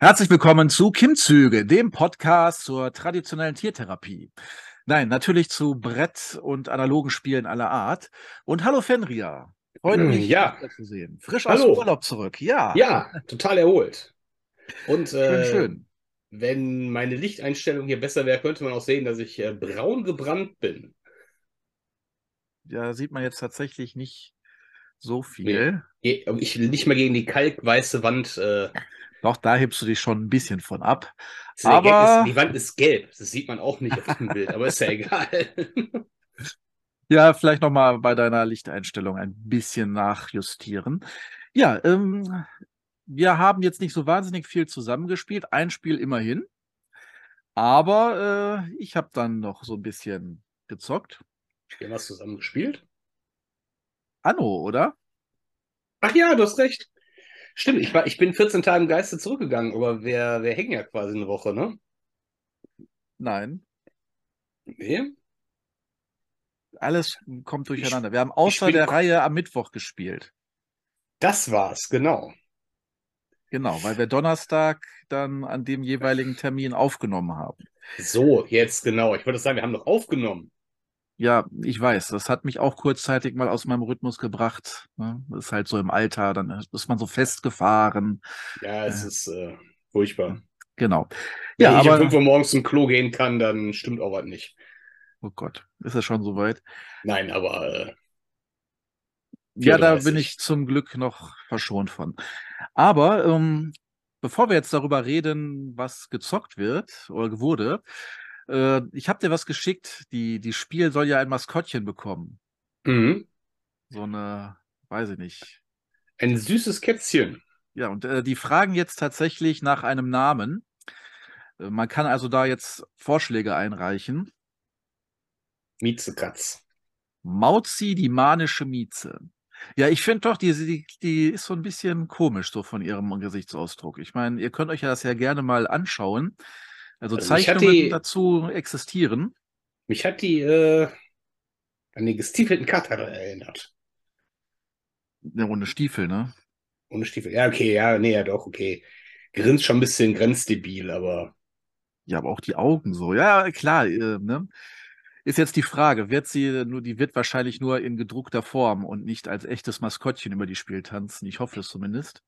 Herzlich willkommen zu Kimzüge, dem Podcast zur traditionellen Tiertherapie. Nein, natürlich zu Brett- und analogen Spielen aller Art. Und hallo Fenria. Freut Mm, mich, ja. zu sehen. Frisch Hallo. aus Urlaub zurück. Ja, Ja, total erholt. Und schön, äh, schön. wenn meine Lichteinstellung hier besser wäre, könnte man auch sehen, dass ich äh, braun gebrannt bin. Ja, sieht man jetzt tatsächlich nicht so viel. Ge- Ich nicht mehr gegen die kalkweiße Wand. Äh, Doch, da hebst du dich schon ein bisschen von ab. gelb, Aber- ist, die Wand ist gelb. Das sieht man auch nicht auf dem Bild, aber ist ja egal. Ja, vielleicht nochmal bei deiner Lichteinstellung ein bisschen nachjustieren. Ja, ähm, wir haben jetzt nicht so wahnsinnig viel zusammengespielt, ein Spiel immerhin. Aber äh, ich habe dann noch so ein bisschen gezockt. Wir haben was zusammen gespielt. Anno, oder? Ach ja, du hast recht. Stimmt, ich, war, ich bin 14 Tage im Geiste zurückgegangen, aber wir, wir hängen ja quasi eine Woche, ne? Nein, Nee? alles kommt durcheinander. Wir haben außer der Reihe am Mittwoch gespielt. Das war's, genau. Genau, weil wir Donnerstag dann an dem jeweiligen Termin aufgenommen haben. So, jetzt genau. Ich würde sagen, wir haben noch aufgenommen. Ja, ich weiß, das hat mich auch kurzzeitig mal aus meinem Rhythmus gebracht. Ne? Das ist halt so im Alter, dann ist man so festgefahren. Ja, es Ja. ist äh, furchtbar. Genau. Wenn Ja, ich um aber, 5 Uhr morgens zum Klo gehen kann, dann stimmt auch was nicht. oh Gott, ist es schon soweit? Nein, aber äh, Ja, da bin 34. ich zum Glück noch verschont von. Aber ähm, bevor wir jetzt darüber reden, was gezockt wird oder wurde, äh, ich habe dir was geschickt. Die, die Spiel soll ja ein Maskottchen bekommen. mhm. So eine, weiß ich nicht. ein süßes Kätzchen. Ja, und äh, die fragen jetzt tatsächlich nach einem Namen. Äh, man kann also da jetzt Vorschläge einreichen. Miezekatz. Mauzi, die manische Mieze. Ja, ich finde doch, die, die, die ist so ein bisschen komisch, so von ihrem Gesichtsausdruck. Ich meine, ihr könnt euch ja das ja gerne mal anschauen. Also Also Zeichnungen die- dazu existieren. Mich hat die äh, an den gestiefelten Kater erinnert. Ja, ohne Stiefel, ne? Ohne Stiefel. Ja, okay, ja, nee, ja, doch, okay. Grinst schon ein bisschen grenzdebil, aber Ja, aber auch die Augen so. Ja, klar, äh, ne? Ist jetzt die Frage, wird sie nur, die wird wahrscheinlich nur in gedruckter Form und nicht als echtes Maskottchen über die Spiel tanzen. Ich hoffe es zumindest.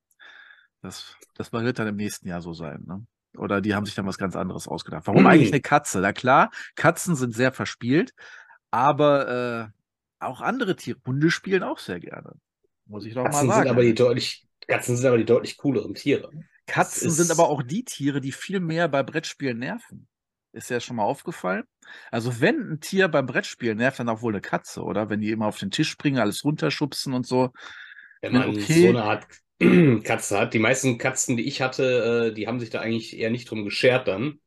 Das, das wird dann im nächsten Jahr so sein, ne? Oder die haben sich dann was ganz anderes ausgedacht. Warum Mm. eigentlich eine Katze? Na klar, Katzen sind sehr verspielt, aber äh, auch andere Tiere, Hunde spielen auch sehr gerne. Muss ich doch mal Katzen sagen. sind aber die deutlich, Katzen sind aber die deutlich cooleren Tiere. Katzen Es sind ist- aber auch die Tiere, die viel mehr bei Brettspielen nerven. Ist ja schon mal aufgefallen. Also wenn ein Tier beim Brettspielen nervt, dann auch wohl eine Katze, oder? Wenn die immer auf den Tisch springen, alles runterschubsen und so. Wenn man okay. so eine Art Katze hat. Die meisten Katzen, die ich hatte, äh, die haben sich da eigentlich eher nicht drum geschert dann.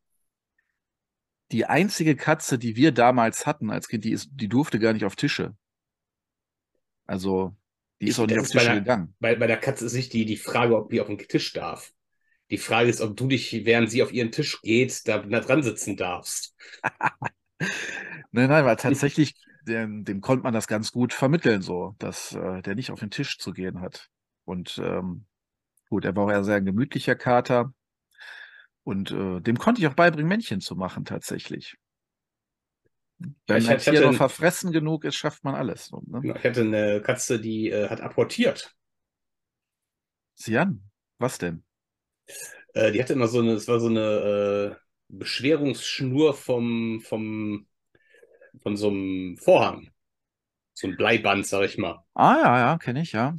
Die einzige Katze, die wir damals hatten als Kind, die, ist, die durfte gar nicht auf Tische. Also, die ist Ich- auch nicht auf ist bei Tische der- gegangen. Bei, bei der Katze ist nicht die, die Frage, ob die auf den Tisch darf. Die Frage ist, ob du dich, während sie auf ihren Tisch geht, da, da dran sitzen darfst. Nein, nein, weil tatsächlich, dem, dem konnte man das ganz gut vermitteln, so, dass äh, der nicht auf den Tisch zu gehen hat. Und ähm, gut, er war auch eher sehr ein gemütlicher Kater. Und äh, dem konnte ich auch beibringen, Männchen zu machen, tatsächlich. Wenn ich ein Tier ein- verfressen genug ist, schafft man alles. Ne? Ich hatte eine Katze, die äh, hat apportiert. Sieh an, was denn? Äh, die hatte immer so eine, es war so eine äh, Beschwerungsschnur vom, vom, von so einem Vorhang. So ein Bleiband, sag ich mal. Ah, ja, ja, kenne ich, ja.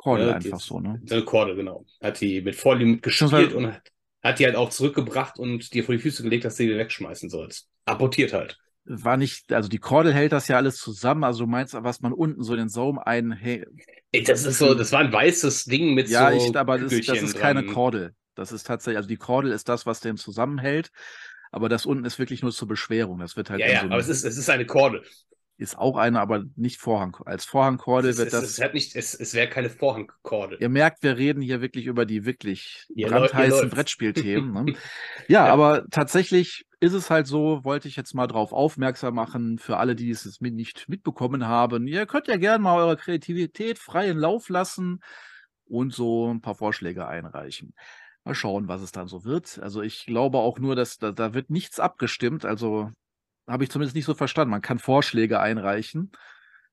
Kordel Ja, einfach so, ne? Korde, genau. Hat die mit Folie mitgespielt und hat, hat die halt auch zurückgebracht und dir vor die Füße gelegt, dass du die wegschmeißen sollst. Apportiert halt. War nicht, also die Kordel hält das ja alles zusammen, also du meinst, was man unten so den Saum einhängt. Ey, das ist so, das war ein weißes Ding mit Ja, so ich, aber das, das ist keine dran. Kordel. Das ist tatsächlich, also die Kordel ist das, was den zusammenhält, aber das unten ist wirklich nur zur Beschwerung. Das wird halt Ja, ja, so aber es ist, es ist eine Korde. Ist auch eine, aber nicht Vorhang. Als Vorhangkordel Es, wird das. es, hat nicht, es, es wäre keine Vorhangkorde. Ihr merkt, wir reden hier wirklich über die wirklich hier brandheißen. Brettspielthemen. Ne? Ja, Ja. aber tatsächlich ist es halt so, wollte ich jetzt mal drauf aufmerksam machen, für alle, die es nicht mitbekommen haben. Ihr könnt ja gerne mal eure Kreativität freien Lauf lassen und so ein paar Vorschläge einreichen. Mal schauen, was es dann so wird. Also, ich glaube auch nur, dass da da wird nichts abgestimmt. Also, habe ich zumindest nicht so verstanden. Man kann Vorschläge einreichen.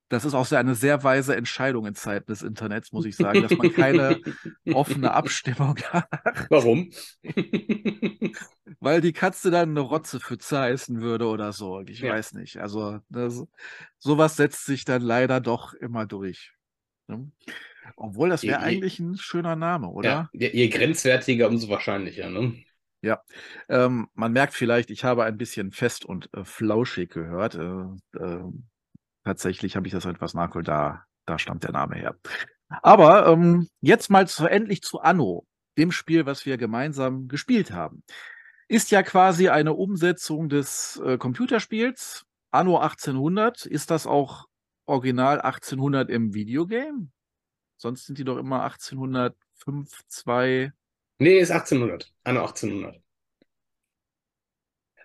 Das ist auch sehr eine sehr weise Entscheidung in Zeiten des Internets, muss ich sagen, dass man keine offene Abstimmung hat. Warum? Weil die Katze dann 'ne Rotzepfütze heißen würde oder so. Ich Ja. weiß nicht. Also, das so was setzt sich dann leider doch immer durch, ne? Obwohl, das wäre eigentlich 'n schöner Name, Ja, oder? je je grenzwertiger, umso wahrscheinlicher, ne? Ja. Ähm, man merkt vielleicht, ich habe ein bisschen fest und, äh, flauschig gehört. Äh, ähm, tatsächlich habe ich das etwas nachgeholt, da da stammt der Name her. Aber, ähm, jetzt mal zu endlich zu Anno, dem Spiel, was wir gemeinsam gespielt haben. Ist ja quasi eine Umsetzung des, äh, Computerspiels Anno 1800. Ist das auch original 1800 im Videogame? Sonst sind die doch immer 1805, 2 Ne, ist 1800. Anno 1800.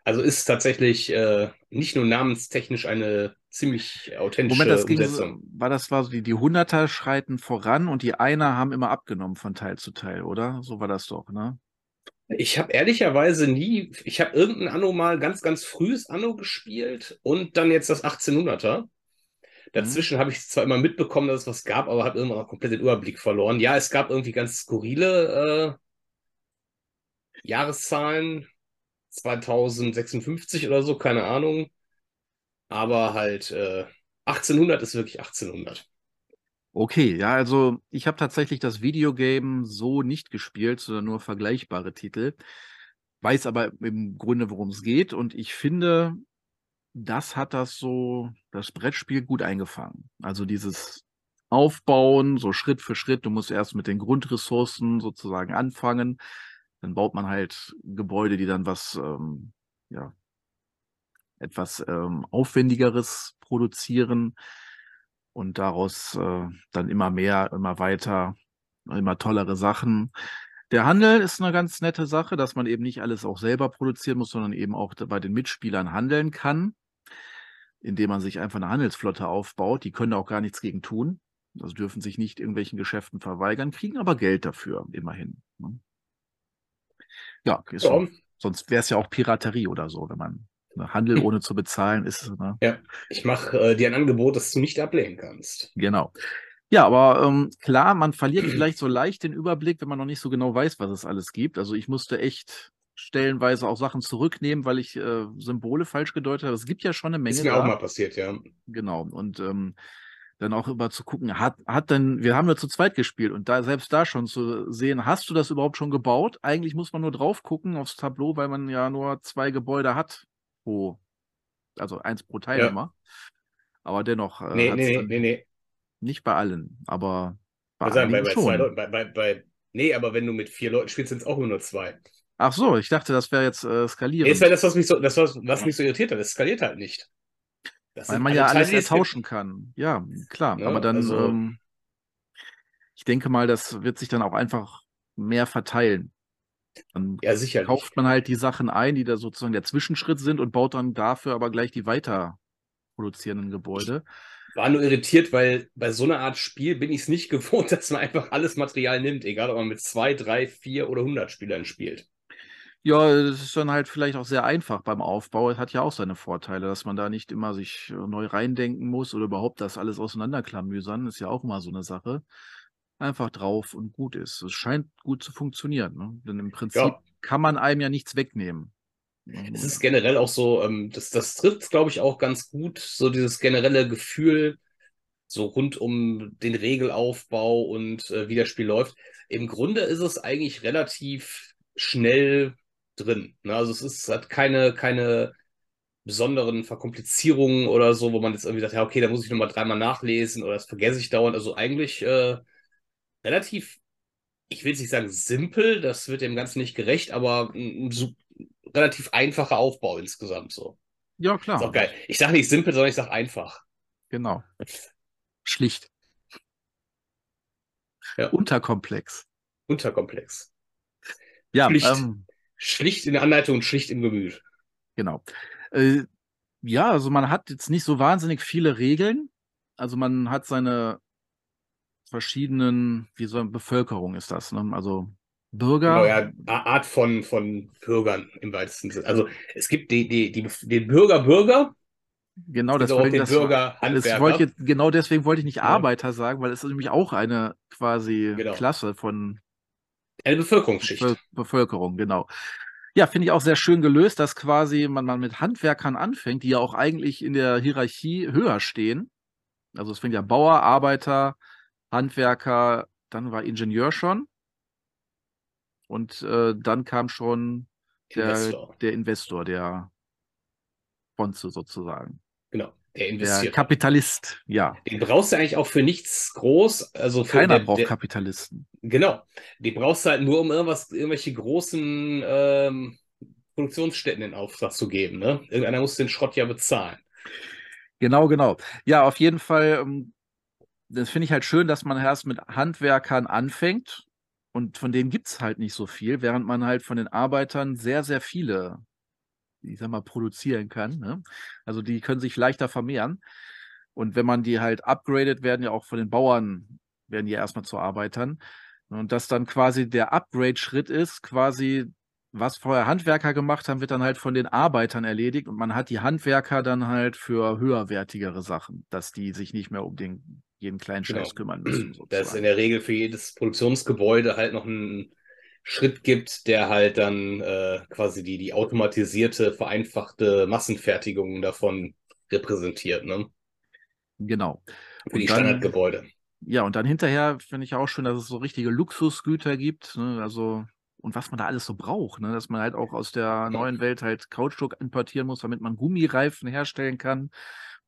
Also, ist tatsächlich, äh, nicht nur namenstechnisch eine ziemlich Moment, authentische das ging so Umsetzung. war das war so die die Hunderter schreiten voran und die Einer haben immer abgenommen von Teil zu Teil, oder? So war das doch, ne? Ich habe ehrlicherweise nie ich habe irgend 'n Anno mal ganz, ganz frühes Anno gespielt und dann jetzt das 1800er. Mhm. Dazwischen habe ich zwar immer mitbekommen, dass es was gab, aber habe irgendwann auch komplett den Überblick verloren. Ja, es gab irgendwie ganz skurrile, äh Jahreszahlen, 2056 oder so, keine Ahnung. Aber halt, äh, 1800 ist wirklich 1800. Okay, ja, also, ich habe tatsächlich das Videogame so nicht gespielt, sondern nur vergleichbare Titel, weiß aber im Grunde, worum's geht und ich finde, das hat das so das Brettspiel gut eingefangen. Also, dieses Aufbauen, so Schritt für Schritt. Du musst erst mit den Grundressourcen sozusagen anfangen. Dann baut man halt Gebäude, die dann was, ähm, ja etwas, ähm, Aufwendigeres produzieren und daraus, äh, dann immer mehr, immer weiter, immer tollere Sachen. Der Handel ist 'ne ganz nette Sache, dass man eben nicht alles auch selber produzieren muss, sondern eben auch bei den Mitspielern handeln kann, indem man sich einfach 'ne Handelsflotte aufbaut. Die können auch gar nichts gegen tun. Also, dürfen sich nicht irgendwelchen Geschäften verweigern, kriegen aber Geld dafür, immerhin, ne? Ja, ist so. Sonst wär's ja auch Piraterie oder so, wenn man ne, Handel ohne zu bezahlen ist, ne? Ja, ich mache, äh, dir ein Angebot, das du nicht ablehnen kannst. Genau. Ja, aber, ähm, klar, man verliert vielleicht so leicht den Überblick, wenn man noch nicht so genau weiß, was es alles gibt. Also, ich musste echt stellenweise auch Sachen zurücknehmen, weil ich, äh, Symbole falsch gedeutet habe. Es gibt ja schon 'ne Ist Menge mir auch da. mal passiert, ja. Genau. Und, ähm, dann auch immer zu gucken, hat hat denn wir haben ja zu zweit gespielt und da selbst da schon zu sehen: „Hast du das überhaupt schon gebaut?“ Eigentlich muss man nur drauf gucken aufs Tableau, weil man ja nur 2 Gebäude hat pro also, 1 pro Ja. Teilnehmer. Aber dennoch, äh, Ne, hat's ne, ne, dann ne, ne. nicht bei allen, aber bei sein, bei bei 2 schon. Leuten, bei bei bei ne, aber wenn du mit 4 Leuten spielst, sind's auch immer nur 2. Ach so, ich dachte, das wäre jetzt, äh, Ne, das skalierend. wäre das, was mich so das was was mich so irritiert hat. Es skaliert halt nicht. Das Weil man ja alles es ertauschen kann. Ja, klar. Ne, Aber dann, also ähm ich denke mal, das wird sich dann auch einfach mehr verteilen. Dann Ja, sicherlich. kauft man halt die Sachen ein, die da sozusagen der Zwischenschritt sind und baut dann dafür aber gleich die weiter produzierenden Gebäude. War nur irritiert, weil bei so 'ner Art Spiel bin ich's nicht gewohnt, dass man einfach alles Material nimmt, egal ob man mit 2, 3, 4 oder 100 Spielern spielt. Ja, das ist dann halt vielleicht auch sehr einfach beim Aufbau. Es hat ja auch seine Vorteile, dass man da nicht immer sich, äh, neu reindenken muss oder überhaupt das alles auseinanderklamüsern, ist ja auch immer so 'ne Sache. Einfach drauf und gut ist. Es scheint gut zu funktionieren, ne? Denn im Prinzip Ja. kann man einem ja nichts wegnehmen. Es ist generell auch so, ähm, das das trifft's, glaube ich, auch ganz gut, so dieses generelle Gefühl, so rund um den Regelaufbau und, äh, wie das Spiel läuft. Im Grunde ist es eigentlich relativ schnell drin, ne? Also, es ist hat keine keine besonderen Verkomplizierungen oder so, wo man jetzt irgendwie sagt: „Ja, okay, da muss ich noch mal dreimal nachlesen oder das vergesse ich dauernd.“ Also, eigentlich, äh, relativ ich will jetzt nicht sagen simpel, das wird dem Ganzen nicht gerecht, aber 'n 'n su relativ einfacher Aufbau insgesamt so. Ja, Ist klar. auch geil. Ich sage nicht simpel, sondern ich sage einfach. Genau. Schlicht. Ja. Unterkomplex. Unterkomplex. Ja, ähm Schlicht in der Anleitung und schlicht im Gemüt. Genau. Äh, ja, also, man hat jetzt nicht so wahnsinnig viele Regeln. Also, man hat seine verschiedenen wie so 'ne Bevölkerung ist das, ne? Also, Bürger. Genau, ja, Art von, von Bürgern im weitesten Sinne. Also es gibt die, die, die, den Bürger Bürger. Genau, deswegen, auch den das, Bürger das wollte ich, jetzt- genau deswegen wollte ich nicht Ja. Arbeiter sagen, weil es ist nämlich auch eine quasi Genau. Klasse von Eine Bevölkerungsschicht. Be Bevölkerung, genau. Ja, finde ich auch sehr schön gelöst, dass quasi man mal mit Handwerkern anfängt, die ja auch eigentlich in der Hierarchie höher stehen. Also es fängt ja Bauer, Arbeiter, Handwerker, dann war Ingenieur schon. Und äh, dann kam schon der Investor. der Investor, der Bonze sozusagen. Genau, der Der investiert. Kapitalist, ja. Den brauchst du eigentlich auch für nichts groß. Also für Keiner der, braucht der, Kapitalisten. Genau. Die brauchst du halt nur, um irgendwas, irgendwelche großen ähm, Produktionsstätten in Auftrag zu geben. Ne? Irgendeiner muss den Schrott ja bezahlen. Genau, genau. Ja, auf jeden Fall, ähm, das finde ich halt schön, dass man erst mit Handwerkern anfängt und von denen gibt es halt nicht so viel, während man halt von den Arbeitern sehr, sehr viele, ich sag mal, produzieren kann. Ne? Also die können sich leichter vermehren. Und wenn man die halt upgradet, werden ja auch von den Bauern, werden die ja erstmal zu Arbeitern. Und dass dann quasi der Upgrade-Schritt ist, quasi, was vorher Handwerker gemacht haben, wird dann halt von den Arbeitern erledigt und man hat die Handwerker dann halt für höherwertigere Sachen, dass die sich nicht mehr um den jeden kleinen Genau. Scheiß kümmern müssen. Dass es in sozusagen. der Regel für jedes Produktionsgebäude halt noch einen Schritt gibt, der halt dann äh, quasi die, die automatisierte, vereinfachte Massenfertigung davon repräsentiert, ne? Genau. Für die Und dann- Standardgebäude. Ja, und dann hinterher finde ich auch schön, dass es so richtige Luxusgüter gibt. Ne? Also, und was man da alles so braucht, ne? Dass man halt auch aus der neuen Welt halt Kautschuk importieren muss, damit man Gummireifen herstellen kann,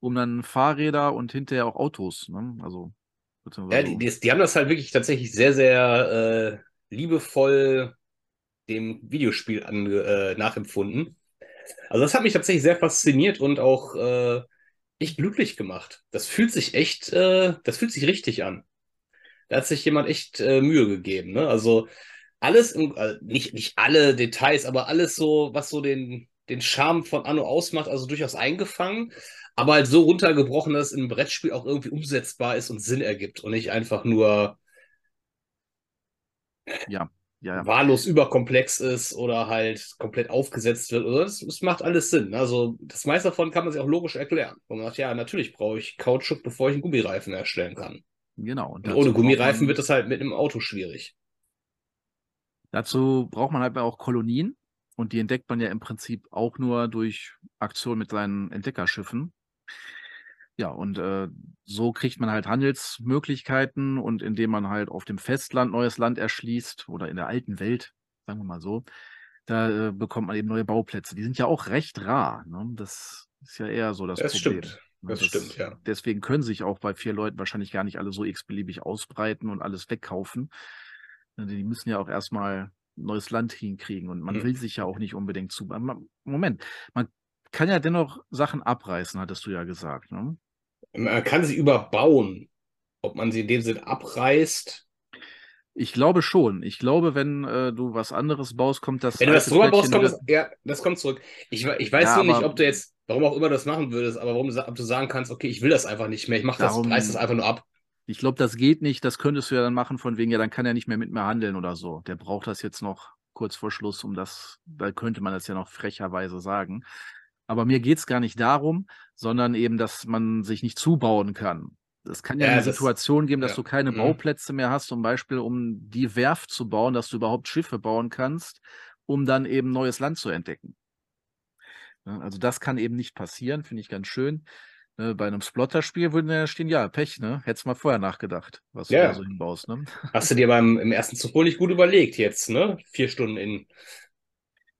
um dann Fahrräder und hinterher auch Autos, ne? Also, Ja, die, die, die haben das halt wirklich tatsächlich sehr, sehr äh, liebevoll dem Videospiel äh, nachempfunden. Also das hat mich tatsächlich sehr fasziniert und auch äh, echt glücklich gemacht. Das fühlt sich echt, äh, das fühlt sich richtig an. Da hat sich jemand echt äh, Mühe gegeben. Ne? Also alles, im, äh, nicht, nicht alle Details, aber alles so, was so den, den Charme von Anno ausmacht, also durchaus eingefangen, aber halt so runtergebrochen, dass es im Brettspiel auch irgendwie umsetzbar ist und Sinn ergibt und nicht einfach nur ja, ja, ja. wahllos überkomplex ist oder halt komplett aufgesetzt wird. Oder es, es macht alles Sinn. Also das meiste davon kann man sich auch logisch erklären. Und man sagt, ja, natürlich brauche ich Kautschuk, bevor ich einen Gummireifen herstellen kann. Genau. Und Und ohne Gummireifen man, wird es halt mit einem Auto schwierig. dazu braucht man halt auch Kolonien. Und die entdeckt man ja im Prinzip auch nur durch Aktion mit seinen Entdeckerschiffen. Ja, und äh, so kriegt man halt Handelsmöglichkeiten und indem man halt auf dem Festland neues Land erschließt oder in der alten Welt, sagen wir mal so, da äh, bekommt man eben neue Bauplätze. Die sind ja auch recht rar. Ne? Das ist ja eher so das Das Problem. stimmt. Ne? Das stimmt, ja. Deswegen können sich auch bei vier Leuten wahrscheinlich gar nicht alle so x-beliebig ausbreiten und alles wegkaufen. Ne, Die müssen ja auch erstmal neues Land hinkriegen und man Mhm. will sich ja auch nicht unbedingt zu. Moment, man kann ja dennoch Sachen abreißen, hattest du ja gesagt. Ne? Man kann sie überbauen. Ob man sie in dem Sinn abreißt. Ich glaube schon. Ich glaube, wenn äh, du was anderes baust, kommt das. Wenn du das drüber baust, kommt das, ja, das kommt zurück. Ich, ich weiß Ja, nur nicht, ob du jetzt, warum auch immer du das machen würdest, aber warum, ob du sagen kannst, okay, ich will das einfach nicht mehr, ich mach das, reiß das einfach nur ab. Ich glaube, das geht nicht. Das könntest du ja dann machen, von wegen, ja, dann kann er nicht mehr mit mir handeln oder so. Der braucht das jetzt noch kurz vor Schluss, um das, da könnte man das ja noch frecherweise sagen. Aber mir geht's gar nicht darum, sondern eben, dass man sich nicht zubauen kann. Es kann ja, Ja, eine Situation geben, dass ja, du keine mhm. Bauplätze mehr hast, zum Beispiel, um die Werft zu bauen, dass du überhaupt Schiffe bauen kannst, um dann eben neues Land zu entdecken. Also das kann eben nicht passieren, finde ich ganz schön. Ne, bei einem Splotter-Spiel würde ja stehen, ja, Pech, ne? Hättest mal vorher nachgedacht, was du Ja. da so hinbaust, ne? Hast du dir beim im ersten Zug wohl nicht gut überlegt jetzt, ne? Vier Stunden in.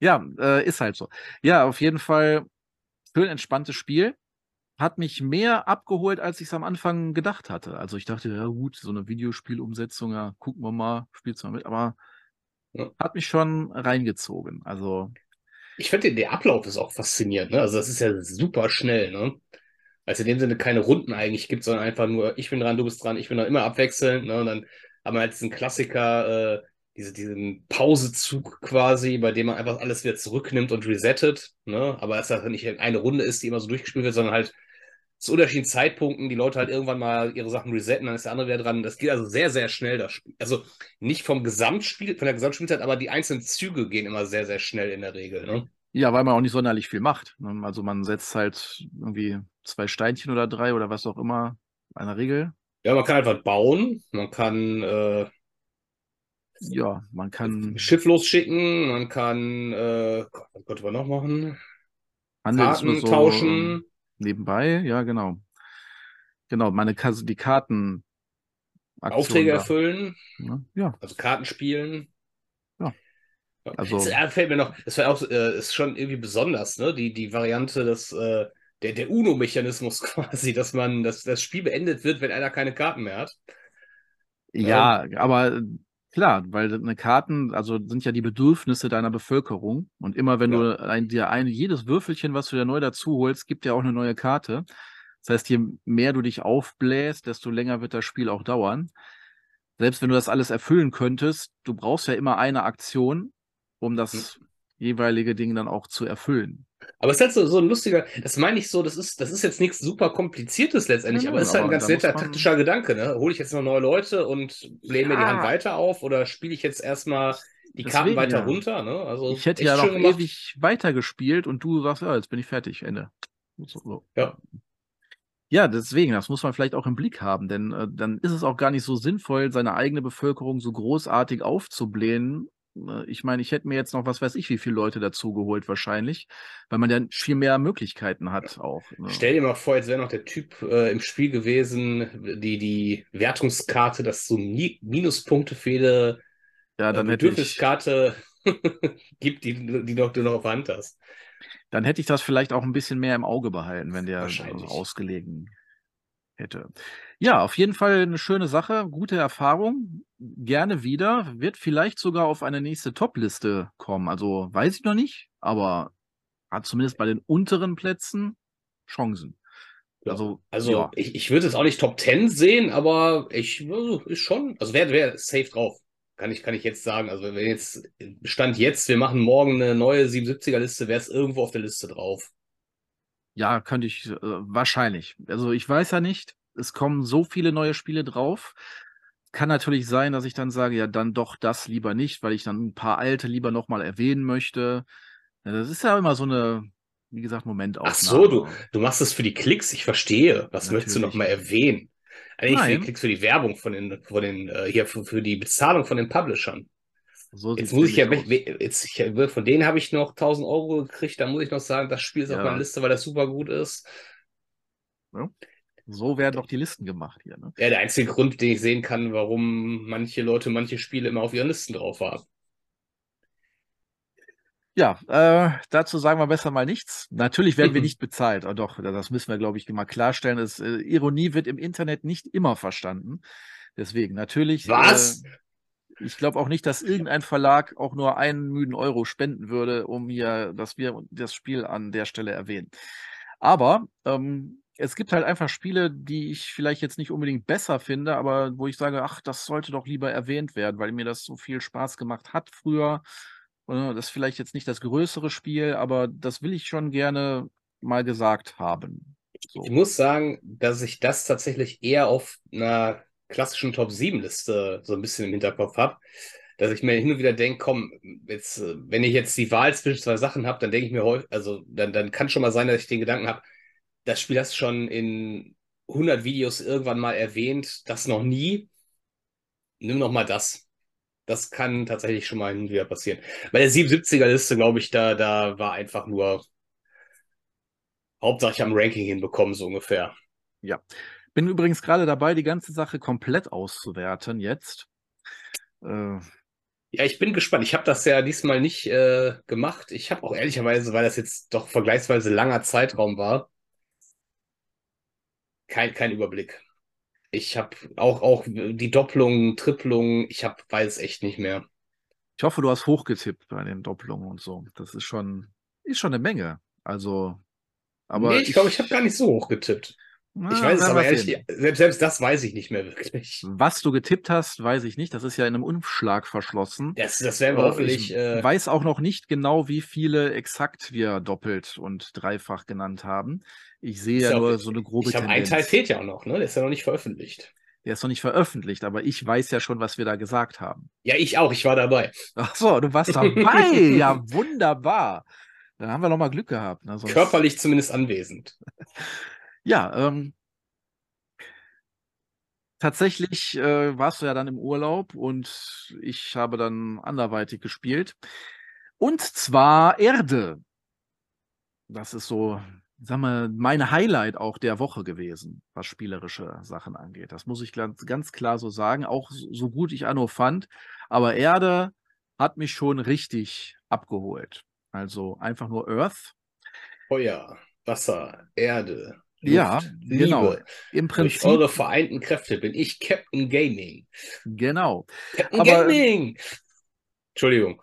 Ja, äh, ist halt so. Ja, auf jeden Fall schön entspanntes Spiel. Hat mich mehr abgeholt, als ich es am Anfang gedacht hatte. Also ich dachte, ja gut, so eine Videospielumsetzung, ja, gucken wir mal, spielst du mal mit, aber Ja. hat mich schon reingezogen. Also, Ich finde, der Ablauf ist auch faszinierend, ne? Also das ist ja super schnell, ne? Weil es in dem Sinne keine Runden eigentlich gibt, sondern einfach nur, ich bin dran, du bist dran, ich bin dran, immer abwechselnd, ne? Und dann haben wir halt diesen Klassiker, äh, diese, diesen Pausezug quasi, bei dem man einfach alles wieder zurücknimmt und resettet, ne? Aber dass das nicht eine Runde ist, die immer so durchgespielt wird, sondern halt zu unterschiedlichen Zeitpunkten die Leute halt irgendwann mal ihre Sachen resetten, dann ist der andere wieder dran. Das geht also sehr, sehr schnell, das Spiel. Also nicht vom Gesamtspiel, von der Gesamtspielzeit, aber die einzelnen Züge gehen immer sehr, sehr schnell in der Regel. Ne? Ja, weil man auch nicht sonderlich viel macht. Ne? Also man setzt halt irgendwie zwei Steinchen oder drei oder was auch immer eine Regel. Ja, man kann einfach bauen, man kann äh, ja, man kann Schiff losschicken, man kann äh, was konnte man noch machen? Karten so, tauschen. Nebenbei, ja, genau. Genau, meine Kasse, die Karten. Aufträge da. erfüllen. Ja. Also Karten spielen. Ja. Also, das fällt mir noch, das war auch, äh, ist schon irgendwie besonders, ne? Die, die Variante des, äh, der, der UNO-Mechanismus quasi, dass man, dass das Spiel beendet wird, wenn einer keine Karten mehr hat. Ja, ähm, aber klar, weil eine Karten, also sind ja die Bedürfnisse deiner Bevölkerung. Und immer wenn ja. du ein, dir ein, jedes Würfelchen, was du dir neu dazu holst, gibt ja auch eine neue Karte. Das heißt, je mehr du dich aufbläst, desto länger wird das Spiel auch dauern. Selbst wenn du das alles erfüllen könntest, du brauchst ja immer eine Aktion, um das hm. jeweilige Ding dann auch zu erfüllen. Aber es ist halt so, so ein lustiger, das meine ich so, das ist, das ist jetzt nichts super kompliziertes letztendlich, ja, aber es ist halt ein ganz netter taktischer Gedanke, ne? Hole ich jetzt noch neue Leute und blähe mir die Hand weiter auf oder spiele ich jetzt erstmal die Deswegen, Karten weiter ja. runter, ne? Also ich hätte ja noch ewig weitergespielt und du sagst, ja, jetzt bin ich fertig, Ende. So. Ja. Ja, deswegen, das muss man vielleicht auch im Blick haben, denn äh, dann ist es auch gar nicht so sinnvoll, seine eigene Bevölkerung so großartig aufzublähen, ich meine, ich hätte mir jetzt noch, was weiß ich, wie viele Leute dazu geholt wahrscheinlich, weil man dann viel mehr Möglichkeiten hat auch. Ne? Stell dir mal vor, jetzt wäre noch der Typ äh, im Spiel gewesen, die, die Wertungskarte, das so Mi Minuspunkte für jede ja, dann äh, Bedürfniskarte gibt, die, die noch, du noch auf Hand hast. Dann hätte ich das vielleicht auch ein bisschen mehr im Auge behalten, wenn der ausgelegen hätte. Ja, auf jeden Fall eine schöne Sache, gute Erfahrung. Gerne wieder. Wird vielleicht sogar auf eine nächste Top-Liste kommen. Also weiß ich noch nicht, aber hat zumindest bei den unteren Plätzen Chancen. Also, also ja. ich, ich würde es auch nicht Top 10 sehen, aber ich also, ist schon, also wäre wär safe drauf. Kann ich, kann ich jetzt sagen. Also wenn jetzt Stand jetzt, wir machen morgen eine neue 77er Liste, wäre es irgendwo auf der Liste drauf. Ja, könnte ich äh, wahrscheinlich. Also ich weiß ja nicht, es kommen so viele neue Spiele drauf. Kann natürlich sein, dass ich dann sage, ja, dann doch das lieber nicht, weil ich dann ein paar alte lieber nochmal erwähnen möchte. Ja, das ist ja immer so eine, wie gesagt, Momentaufnahme. Ach so, du, du machst es für die Klicks, ich verstehe. Was natürlich. möchtest du nochmal erwähnen? Eigentlich für die Klicks, für die Werbung von den, von den, äh, hier für, für die Bezahlung von den Publishern. So jetzt muss ich ja, jetzt, ich, von denen habe ich noch 1000 Euro gekriegt, da muss ich noch sagen, das Spiel ist ja. auf meiner Liste, weil das super gut ist. Ja. So werden doch die Listen gemacht hier. Ne? Ja, der einzige Grund, den ich sehen kann, warum manche Leute manche Spiele immer auf ihren Listen drauf haben. Ja, äh, dazu sagen wir besser mal nichts. Natürlich werden wir nicht bezahlt. Oh, doch, das müssen wir, glaube ich, mal klarstellen. Das, äh, Ironie wird im Internet nicht immer verstanden. Deswegen, natürlich. Was? Äh, ich glaube auch nicht, dass irgendein Verlag auch nur einen müden Euro spenden würde, um hier, dass wir das Spiel an der Stelle erwähnen. Aber ähm, es gibt halt einfach Spiele, die ich vielleicht jetzt nicht unbedingt besser finde, aber wo ich sage, ach, das sollte doch lieber erwähnt werden, weil mir das so viel Spaß gemacht hat früher. Äh, das ist vielleicht jetzt nicht das größere Spiel, aber das will ich schon gerne mal gesagt haben. So. Ich muss sagen, dass ich das tatsächlich eher auf einer klassischen Top-7-Liste so ein bisschen im Hinterkopf habe. Dass ich mir hin und wieder denke, komm, jetzt, wenn ich jetzt die Wahl zwischen zwei Sachen habe, dann denke ich mir häufig, also dann, dann kann schon mal sein, dass ich den Gedanken habe, das Spiel hast du schon in 100 Videos irgendwann mal erwähnt, das noch nie. Nimm noch mal das. Das kann tatsächlich schon mal wieder passieren. Bei der 77er-Liste, glaube ich, da, da war einfach nur Hauptsache am Ranking hinbekommen, so ungefähr. Ja. Bin übrigens gerade dabei, die ganze Sache komplett auszuwerten jetzt. Äh, ja, ich bin gespannt. Ich habe das ja diesmal nicht äh, gemacht. Ich habe auch ehrlicherweise, weil das jetzt doch vergleichsweise langer Zeitraum war, kein, kein Überblick. Ich habe auch, auch die Doppelungen, Triplungen, ich hab, weiß echt nicht mehr. Ich hoffe, du hast hochgetippt bei den Doppelungen und so. Das ist schon, ist schon eine Menge. Also, aber. Nee, ich glaube, ich habe gar nicht so hoch getippt. Na, Ich weiß es aber ehrlich, sehen. selbst, selbst das weiß ich nicht mehr wirklich. Was du getippt hast, weiß ich nicht. Das ist ja in einem Umschlag verschlossen. Das, das werden wir Äh, hoffentlich. ich Äh, weiß auch noch nicht genau, wie viele exakt wir doppelt und dreifach genannt haben. Ich sehe ist ja nur so eine grobe ich habe einen Tendenz. Teil fehlt ja auch noch, ne? Der ist ja noch nicht veröffentlicht. Der ist noch nicht veröffentlicht, aber ich weiß ja schon, was wir da gesagt haben. Ja, ich auch, ich war dabei. Ach so, du warst dabei. ja, wunderbar. Dann haben wir noch mal Glück gehabt. Ne? Sonst- Körperlich zumindest anwesend. Ja, ähm, tatsächlich äh, warst du ja dann im Urlaub und ich habe dann anderweitig gespielt. Und zwar Erde. Das ist so, sag mal, mein Highlight auch der Woche gewesen, was spielerische Sachen angeht. Das muss ich ganz, ganz klar so sagen. Auch so gut ich Anno fand. Aber Erde hat mich schon richtig abgeholt. Also einfach nur Earth. Feuer, Wasser, Erde, Luft, Ja, genau. Liebe. Im Durch Prinzip, eure vereinten Kräfte bin ich Captain Gaming. genau. Captain Aber- Gaming! Entschuldigung.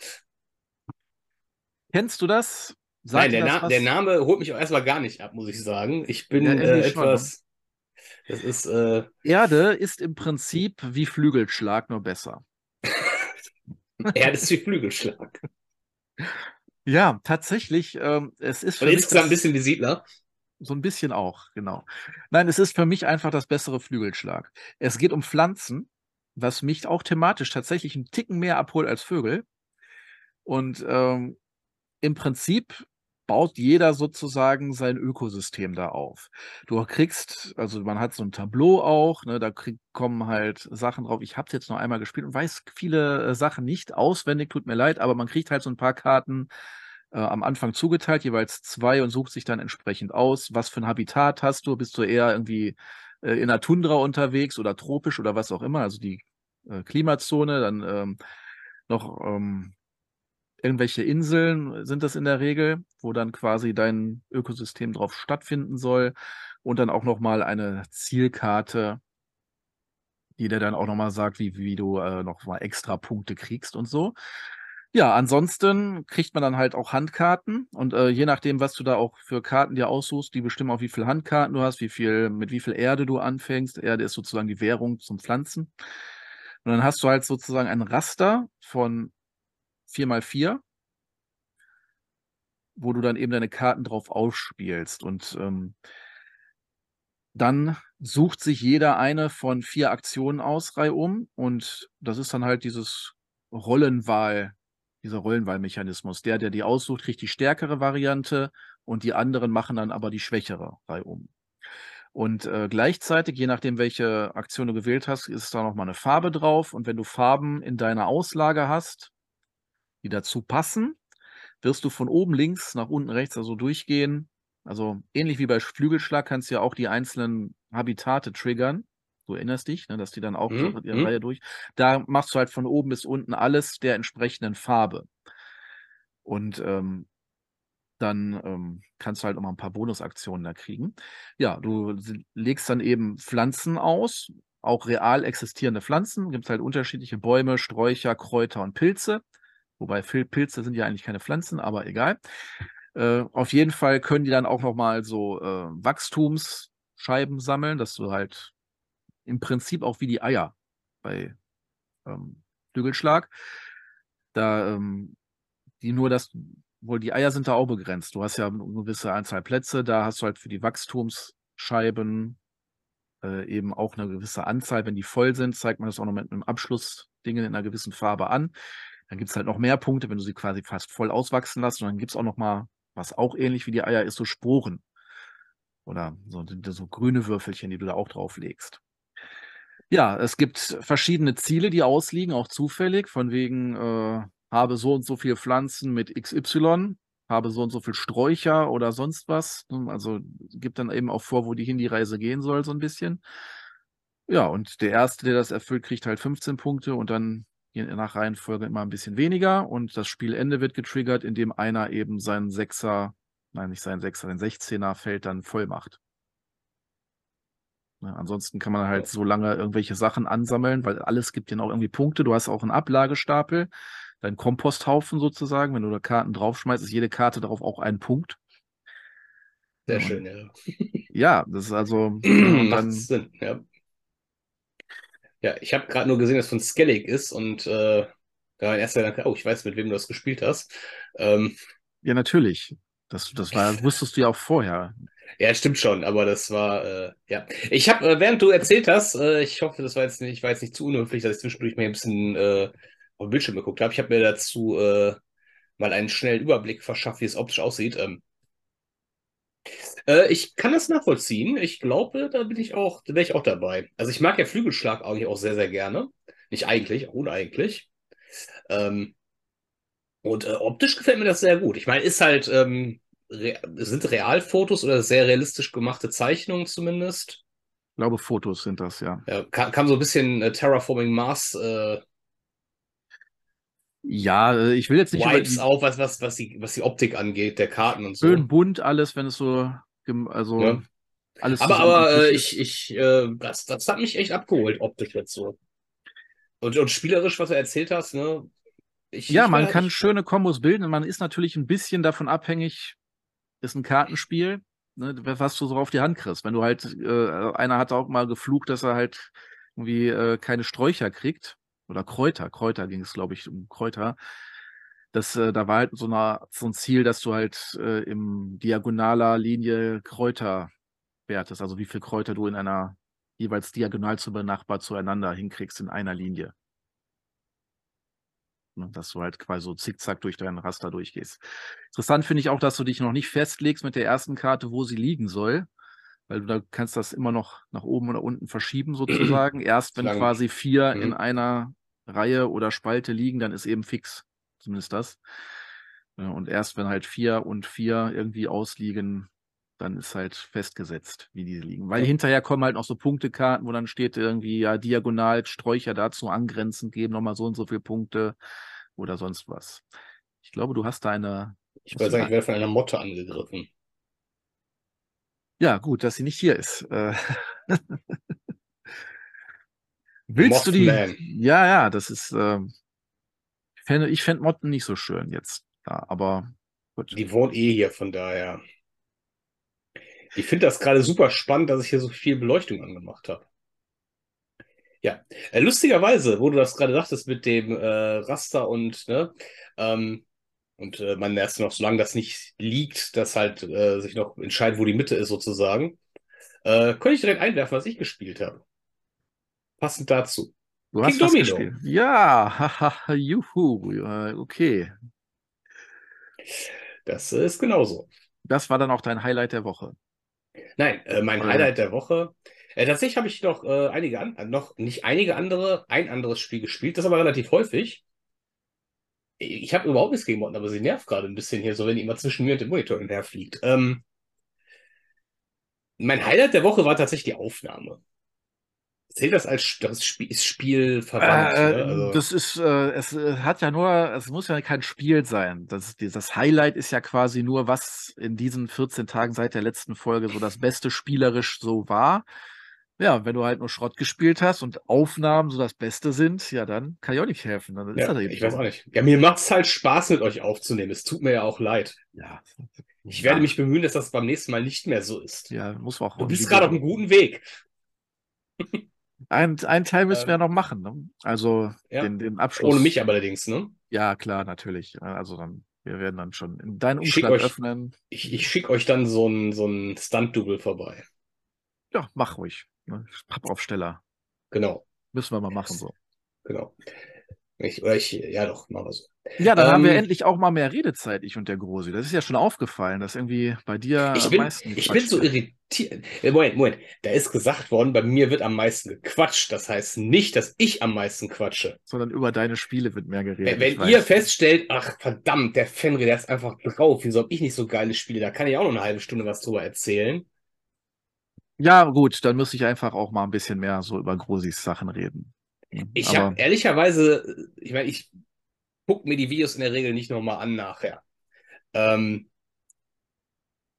Kennst du das? Sagt Nein, der, das Na was? der Name holt mich auch erstmal gar nicht ab, muss ich sagen. Ich bin Ja, äh, ne? etwas. Das ist, äh, Erde ist im Prinzip wie Flügelschlag, nur besser. Erde ist wie Flügelschlag. Ja, tatsächlich. Ähm, es ist Und insgesamt das, ein bisschen wie Siedler. So ein bisschen auch, genau. Nein, es ist für mich einfach das bessere Flügelschlag. Es geht um Pflanzen, was mich auch thematisch tatsächlich einen Ticken mehr abholt als Vögel. Und ähm, im Prinzip baut jeder sozusagen sein Ökosystem da auf. Du kriegst, also man hat so ein Tableau auch, ne, da krieg, kommen halt Sachen drauf. Ich habe jetzt noch einmal gespielt und weiß viele äh, Sachen nicht auswendig, tut mir leid, aber man kriegt halt so ein paar Karten äh, am Anfang zugeteilt, jeweils zwei und sucht sich dann entsprechend aus, was für ein Habitat hast du, bist du eher irgendwie äh, in der Tundra unterwegs oder tropisch oder was auch immer, also die äh, Klimazone, dann ähm, noch ähm, irgendwelche Inseln sind das in der Regel, wo dann quasi dein Ökosystem drauf stattfinden soll. Und dann auch noch mal eine Zielkarte, die dir dann auch noch mal sagt, wie, wie du äh, noch mal extra Punkte kriegst und so. Ja, ansonsten kriegt man dann halt auch Handkarten und äh, je nachdem, was du da auch für Karten dir aussuchst, die bestimmen auch, wie viel Handkarten du hast, wie viel, mit wie viel Erde du anfängst. Erde ist sozusagen die Währung zum Pflanzen. Und dann hast du halt sozusagen ein Raster von 4x4, wo du dann eben deine Karten drauf ausspielst. Und ähm, dann sucht sich jeder eine von vier Aktionen aus, reihum. Und das ist dann halt dieses Rollenwahl, dieser Rollenwahlmechanismus. Der, der die aussucht, kriegt die stärkere Variante und die anderen machen dann aber die schwächere reihum. Und äh, gleichzeitig, je nachdem, welche Aktion du gewählt hast, ist da nochmal eine Farbe drauf. Und wenn du Farben in deiner Auslage hast, die dazu passen, wirst du von oben links nach unten rechts also durchgehen. Also ähnlich wie bei Flügelschlag kannst du ja auch die einzelnen Habitate triggern. Du erinnerst dich, ne, dass die dann auch Mhm, ihre mhm. Reihe durch. Da machst du halt von oben bis unten alles der entsprechenden Farbe. Und ähm, dann ähm, kannst du halt noch mal ein paar Bonusaktionen da kriegen. Ja, du legst dann eben Pflanzen aus, auch real existierende Pflanzen. Gibt es halt unterschiedliche Bäume, Sträucher, Kräuter und Pilze. Wobei Pilze sind ja eigentlich keine Pflanzen, aber egal. Äh, auf jeden Fall können die dann auch noch mal so äh, Wachstumsscheiben sammeln, dass du halt im Prinzip auch wie die Eier bei ähm, Flügelschlag. Da ähm, die nur das, wohl die Eier sind da auch begrenzt. Du hast ja eine gewisse Anzahl Plätze, da hast du halt für die Wachstumsscheiben äh, eben auch eine gewisse Anzahl. Wenn die voll sind, zeigt man das auch noch mit einem Abschlussding in einer gewissen Farbe an. Dann gibt es halt noch mehr Punkte, wenn du sie quasi fast voll auswachsen lässt. Und dann gibt es auch noch mal, was auch ähnlich wie die Eier ist, so Sporen. Oder so, so grüne Würfelchen, die du da auch drauf legst. Ja, es gibt verschiedene Ziele, die ausliegen, auch zufällig, von wegen, äh, habe so und so viele Pflanzen mit XY, habe so und so viel Sträucher oder sonst was. Also gibt dann eben auch vor, wo die hin die Reise gehen soll, so ein bisschen. Ja, und der Erste, der das erfüllt, kriegt halt 15 Punkte und dann nach Reihenfolge immer ein bisschen weniger. Und das Spielende wird getriggert, indem einer eben seinen Sechser, nein, nicht seinen Sechser, den 16er Feld dann voll macht. Ne, ansonsten kann man halt so lange irgendwelche Sachen ansammeln, weil alles gibt ja auch irgendwie Punkte. Du hast auch einen Ablagestapel, deinen Komposthaufen sozusagen. Wenn du da Karten draufschmeißt, ist jede Karte darauf auch ein Punkt. Sehr Ja, schön, ja. Ja, das ist also. Macht dann, Sinn, ja. Ja, ich habe gerade nur gesehen, dass es von Skellig ist und äh, da war erster Gedanke, oh, ich weiß, mit wem du das gespielt hast. Ähm, ja, natürlich. Das, das war, wusstest du ja auch vorher. Ja, stimmt schon, aber das war, äh, ja. Ich habe, äh, während du erzählt hast, äh, ich hoffe, das war jetzt nicht, ich war jetzt nicht zu unhöflich, dass ich zwischendurch mal ein bisschen äh, auf den Bildschirm geguckt habe. Ich habe mir dazu äh, mal einen schnellen Überblick verschafft, wie es optisch aussieht. Ähm, äh, ich kann das nachvollziehen. Ich glaube, da bin ich auch, da wäre ich auch dabei. Also ich mag ja Flügelschlag eigentlich auch sehr, sehr gerne. Nicht eigentlich, uneigentlich. Ähm, und äh, optisch gefällt mir das sehr gut. Ich meine, ist halt, ähm, re sind Realfotos oder sehr realistisch gemachte Zeichnungen zumindest? Ich glaube, Fotos sind das, ja. ja kam, kam so ein bisschen äh, Terraforming Mars. Äh, ja, äh, ich will jetzt nicht. Vibes auf, was, was, was, die, was die Optik angeht, der Karten und so. Schön bunt alles, wenn es so. Also. Ja. Alles aber aber äh, ich, ich äh, das, das hat mich echt abgeholt, optisch jetzt so. Und, und spielerisch, was du erzählt hast, ne? Ich, ja, ich man kann schöne Kombos bilden. Man ist natürlich ein bisschen davon abhängig, ist ein Kartenspiel, ne, was du so auf die Hand kriegst. Wenn du halt, äh, einer hat auch mal geflucht, dass er halt irgendwie äh, keine Sträucher kriegt. Oder Kräuter, Kräuter ging es, glaube ich, um Kräuter. Das, äh, da war halt so, eine, so ein Ziel, dass du halt äh, im diagonaler Linie Kräuter wertest, also wie viel Kräuter du in einer jeweils diagonal zu benachbart zueinander hinkriegst in einer Linie. Ne, dass du halt quasi so zickzack durch deinen Raster durchgehst. Interessant finde ich auch, dass du dich noch nicht festlegst mit der ersten Karte, wo sie liegen soll, weil du da kannst das immer noch nach oben oder unten verschieben sozusagen. Erst wenn Lang. quasi vier mhm. in einer Reihe oder Spalte liegen, dann ist eben fix, zumindest das. Und erst wenn halt vier und vier irgendwie ausliegen, dann ist halt festgesetzt, wie die liegen. Weil hinterher kommen halt noch so Punktekarten, wo dann steht irgendwie, ja, diagonal Sträucher dazu angrenzend geben nochmal so und so viele Punkte oder sonst was. Ich glaube, du hast da eine. Ich weiß sagen, ich werde von einer Motte angegriffen. Ja, gut, dass sie nicht hier ist. Äh, willst du die? Ja, ja, das ist. Äh, ich fände, ich fände Motten nicht so schön jetzt. Ja, aber gut. Die wohnt eh hier, von daher. Ich finde das gerade super spannend, dass ich hier so viel Beleuchtung angemacht habe. Ja, äh, lustigerweise, wo du das gerade sagtest mit dem äh, Raster und, ne, ähm, und äh, man erst noch, solange das nicht liegt, dass halt äh, sich noch entscheidet, wo die Mitte ist sozusagen, äh, könnte ich direkt einwerfen, was ich gespielt habe. Passend dazu. Du King hast Domino. gespielt. Ja, juhu, okay. Das ist genauso. Das war dann auch dein Highlight der Woche. Nein, äh, mein? Highlight der Woche. Äh, tatsächlich habe ich noch äh, einige an, äh, noch nicht einige andere, ein anderes Spiel gespielt, das aber relativ häufig. Ich habe überhaupt nichts gegen Motten, aber sie nervt gerade ein bisschen hier, so wenn die immer zwischen mir und dem Monitor hinterherfliegt. Ähm, mein Highlight der Woche war tatsächlich die Aufnahme. Zählt das als das Spiel, Spiel verwandt? Äh, ne? also, das ist, äh, es äh, hat ja nur, es muss ja kein Spiel sein. Das, das Highlight ist ja quasi nur, was in diesen 14 Tagen seit der letzten Folge so das Beste spielerisch so war. Ja, wenn du halt nur Schrott gespielt hast und Aufnahmen so das Beste sind, ja, dann kann ich auch nicht helfen. Dann ja, ich so. weiß auch nicht. Ja, mir macht es halt Spaß, mit euch aufzunehmen. Es tut mir ja auch leid. Ja. Ich werde mich bemühen, dass das beim nächsten Mal nicht mehr so ist. Ja, muss man auch. Du bist gerade auf einem guten Weg. Ein, ein Teil müssen wir ja noch machen, ne? Also ja. den, den Abschluss. Ohne mich aber allerdings, ne? Ja, klar, natürlich. Also dann, wir werden dann schon in deinen Umschlag euch, öffnen. Ich, ich schicke euch dann so ein, so ein Stunt-Double vorbei. Ja, mach ruhig. Ne? Pappaufsteller. Genau. Müssen wir mal machen so. Genau. Ich, oder ich, ja doch, machen wir so. Ja, dann ähm, haben wir ähm, endlich auch mal mehr Redezeit, ich und der Grosi. Das ist ja schon aufgefallen, dass irgendwie bei dir ich am bin, meisten. Ich bin so irritiert. Äh, Moment, Moment. Da ist gesagt worden, bei mir wird am meisten gequatscht. Das heißt nicht, dass ich am meisten quatsche. Sondern über deine Spiele wird mehr geredet. Wenn, wenn ihr feststellt, ach verdammt, der Fenrir, der ist einfach drauf. Wieso habe ich nicht so geile Spiele? Da kann ich auch noch eine halbe Stunde was drüber erzählen. Ja, gut, dann muss ich einfach auch mal ein bisschen mehr so über Grosis Sachen reden. Ich habe ehrlicherweise, ich meine, ich gucke mir die Videos in der Regel nicht nochmal an nachher. Ähm,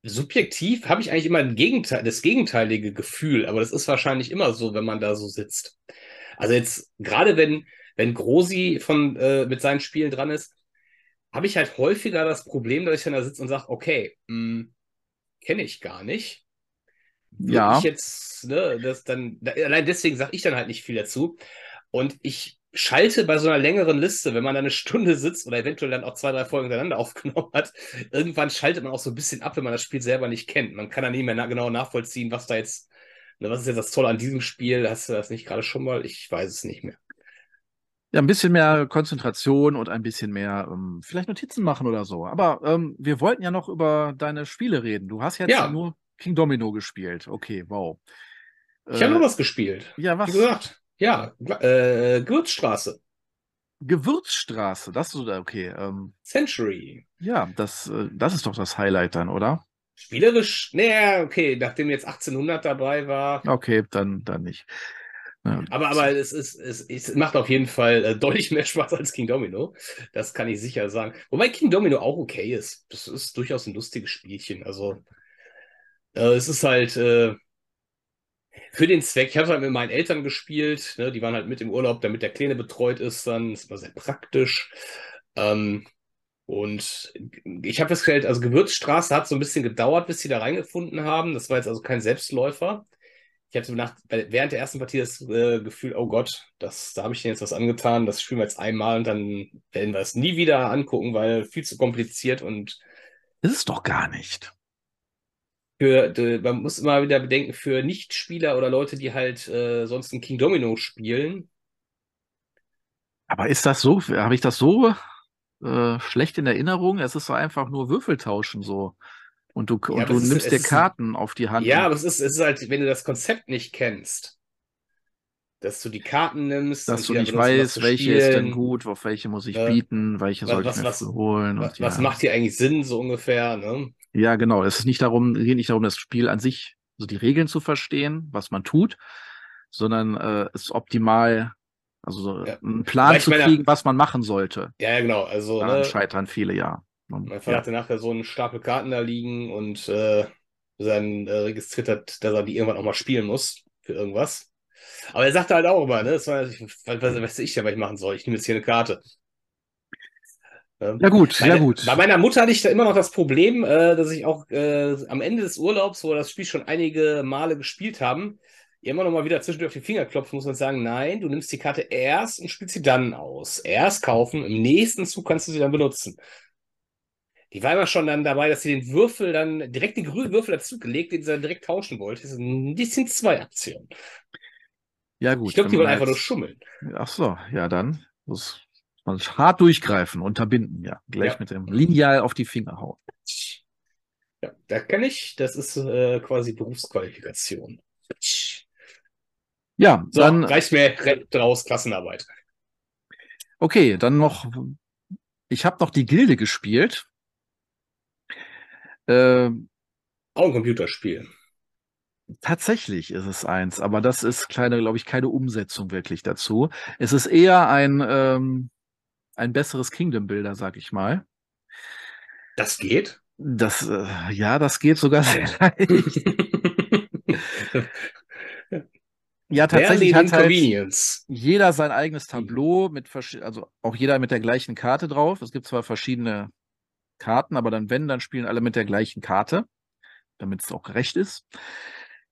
subjektiv habe ich eigentlich immer Gegenteil, das gegenteilige Gefühl, aber das ist wahrscheinlich immer so, wenn man da so sitzt. Also jetzt, gerade wenn, wenn Grosi von, äh, mit seinen Spielen dran ist, habe ich halt häufiger das Problem, dass ich dann da sitze und sage, okay, hm, kenne ich gar nicht. Ja. ich jetzt, ne, das dann, da, allein deswegen sage ich dann halt nicht viel dazu. Und ich schalte bei so einer längeren Liste, wenn man da eine Stunde sitzt oder eventuell dann auch zwei, drei Folgen hintereinander aufgenommen hat, irgendwann schaltet man auch so ein bisschen ab, wenn man das Spiel selber nicht kennt. Man kann dann nicht mehr na genau nachvollziehen, was da jetzt, ne, was ist jetzt das Tolle an diesem Spiel? Hast du das nicht gerade schon mal? Ich weiß es nicht mehr. Ja, ein bisschen mehr Konzentration und ein bisschen mehr ähm, vielleicht Notizen machen oder so. Aber ähm, wir wollten ja noch über deine Spiele reden. Du hast jetzt Ja. nur King Domino gespielt. Okay, wow. Ich habe Äh, noch was gespielt. ja, Wie was? gesagt, ja, äh, Gewürzstraße, Gewürzstraße, das ist okay. Ähm, Century. ja, das, äh, das ist doch das Highlight dann, oder? Spielerisch, naja, okay, nachdem jetzt 1800 dabei war. Okay, dann, dann nicht. Ja, Aber, aber es, ist, es, es macht auf jeden Fall äh, deutlich mehr Spaß als King Domino. Das kann ich sicher sagen. Wobei King Domino auch okay ist. Das ist durchaus ein lustiges Spielchen. Also, äh, es ist halt äh, für den Zweck. Ich habe halt mit meinen Eltern gespielt. Ne? Die waren halt mit im Urlaub, damit der Kleine betreut ist. Dann ist immer sehr praktisch. Ähm, und ich habe festgestellt, also Gewürzstraße hat so ein bisschen gedauert, bis sie da reingefunden haben. Das war jetzt also kein Selbstläufer. Ich hatte nach, während der ersten Partie das äh, Gefühl, oh Gott, das, da habe ich denen jetzt was angetan, das spielen wir jetzt einmal und dann werden wir es nie wieder angucken, weil viel zu kompliziert und ist es doch gar nicht. Für, man muss immer wieder bedenken, für Nichtspieler oder Leute, die halt äh, sonst ein King Domino spielen, Aber ist das so, habe ich das so äh, schlecht in Erinnerung? Es ist so einfach nur Würfeltauschen so. Und du, und aber du ist- nimmst dir Karten auf die Hand. ja, und aber es ist, es ist halt, wenn du das Konzept nicht kennst, dass du die Karten nimmst, dass du nicht weißt, welche ist denn spielen. gut, auf welche muss ich Ja. bieten, welche soll Was- ich mir was- holen. Was, und was ja. macht hier eigentlich Sinn, so ungefähr, ne? Ja, genau. Es ist nicht darum, geht nicht darum, das Spiel an sich, also die Regeln zu verstehen, was man tut, sondern äh, es optimal, also so Ja. einen Plan zu meine- kriegen, was man machen sollte. Ja, ja, genau. Also, Daran ne, scheitern viele ja. Und, Mein Vater ja. hatte nachher so einen Stapel Karten da liegen und äh, dann äh, registriert hat, dass er die irgendwann auch mal spielen muss für irgendwas. Aber er sagte halt auch immer, ne, das war, was, was weiß ich denn, was ich machen soll? Ich nehme jetzt hier eine Karte. Ja gut, meine, ja gut. Bei meiner Mutter hatte ich da immer noch das Problem, äh, dass ich auch äh, am Ende des Urlaubs, wo wir das Spiel schon einige Male gespielt haben, immer noch mal wieder zwischendurch auf die Finger klopfen muss und sagen, nein, du nimmst die Karte erst und spielst sie dann aus. Erst kaufen, im nächsten Zug kannst du sie dann benutzen. Die war immer schon dann dabei, dass sie den Würfel dann, direkt den grünen Würfel dazugelegt, den sie dann direkt tauschen wollte. Das sind zwei Aktionen. Ja gut. ich glaube, die wollen einfach nur schummeln. Ach so, ja dann muss man hart durchgreifen, unterbinden, ja. Gleich Ja. mit dem Lineal auf die Finger hauen. Ja, da kann ich, das ist äh, quasi Berufsqualifikation. Ja, So, dann, reicht mir raus, Klassenarbeit. okay, dann noch, ich habe noch die Gilde gespielt. Ähm, Auch ein Computerspiel. Tatsächlich ist es eins, aber das ist kleine, glaube ich, keine Umsetzung wirklich dazu. Es ist eher ein, ähm, ein besseres Kingdom Builder, sag ich mal. Das geht. Das, äh, ja, das geht sogar sehr leicht. Ja, tatsächlich hat halt jeder sein eigenes Tableau mit also auch jeder mit der gleichen Karte drauf. Es gibt zwar verschiedene Karten, aber dann, wenn, dann spielen alle mit der gleichen Karte, damit es auch gerecht ist.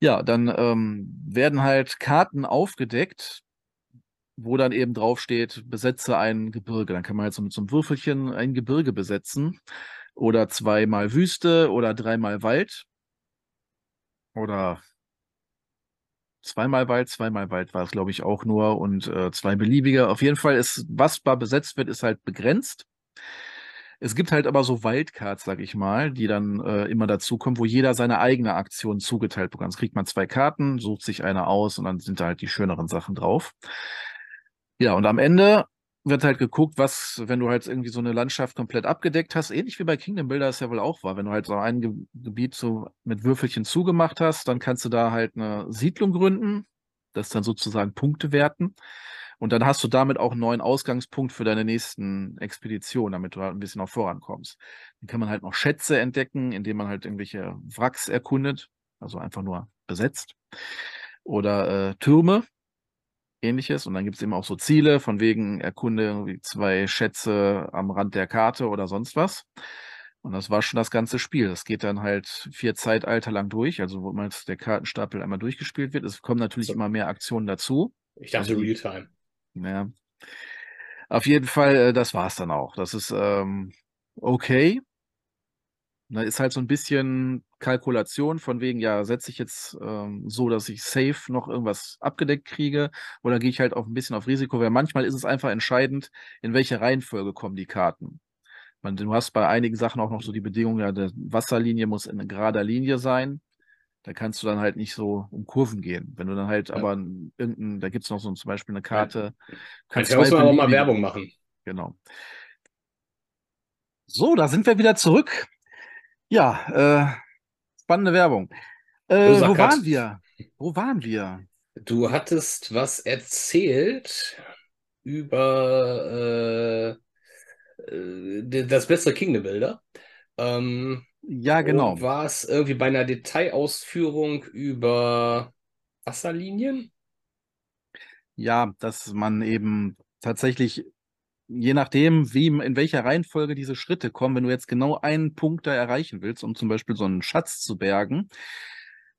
Ja, dann ähm, werden halt Karten aufgedeckt, wo dann eben draufsteht, besetze ein Gebirge. Dann kann man halt so mit so einem Würfelchen ein Gebirge besetzen. Oder zweimal Wüste oder dreimal Wald. Oder zweimal Wald, zweimal Wald war es, glaube ich, auch nur und äh, zwei beliebige. Auf jeden Fall ist, was da besetzt wird, ist halt begrenzt. Es gibt halt aber so Wildcards, sag ich mal, die dann äh, immer dazukommen, wo jeder seine eigene Aktion zugeteilt bekommt. Sonst kriegt man zwei Karten, sucht sich eine aus und dann sind da halt die schöneren Sachen drauf. Ja, und am Ende wird halt geguckt, was, wenn du halt irgendwie so eine Landschaft komplett abgedeckt hast, ähnlich wie bei Kingdom Builder es ja wohl auch war, wenn du halt so ein Ge Gebiet so mit Würfelchen zugemacht hast, dann kannst du da halt eine Siedlung gründen, das dann sozusagen Punkte werten. Und dann hast du damit auch einen neuen Ausgangspunkt für deine nächsten Expeditionen, damit du halt ein bisschen auch vorankommst. Dann kann man halt noch Schätze entdecken, indem man halt irgendwelche Wracks erkundet, also einfach nur besetzt. Oder äh, Türme, ähnliches. Und dann gibt es eben auch so Ziele, von wegen erkunde irgendwie zwei Schätze am Rand der Karte oder sonst was. Und das war schon das ganze Spiel. Das geht dann halt vier Zeitalter lang durch, also wo man der Kartenstapel einmal durchgespielt wird. Es kommen natürlich So. immer mehr Aktionen dazu. Ich dachte Also Realtime. Ja. Auf jeden Fall, äh, das war's dann auch. Das ist ähm, okay. Da ist halt so ein bisschen Kalkulation von wegen, ja, setze ich jetzt ähm, so, dass ich safe noch irgendwas abgedeckt kriege oder gehe ich halt auch ein bisschen auf Risiko, weil manchmal ist es einfach entscheidend, in welche Reihenfolge kommen die Karten. Man, du hast bei einigen Sachen auch noch so die Bedingung, ja, die Wasserlinie muss in gerader Linie sein. Da kannst du dann halt nicht so um Kurven gehen. Wenn du dann halt Ja. aber irgendein, da gibt's noch so zum Beispiel eine Karte. kannst muss zwei man aber mal Werbung machen. Genau. So, da sind wir wieder zurück. Ja, äh, spannende Werbung. Äh, wo waren wir? Wo waren wir? Du hattest was erzählt über äh, äh, das bessere Kingdom Builder. Ähm, Ja, genau. War es irgendwie bei einer Detailausführung über Wasserlinien? Ja, dass man eben tatsächlich, je nachdem, wie, in welcher Reihenfolge diese Schritte kommen, wenn du jetzt genau einen Punkt da erreichen willst, um zum Beispiel so einen Schatz zu bergen,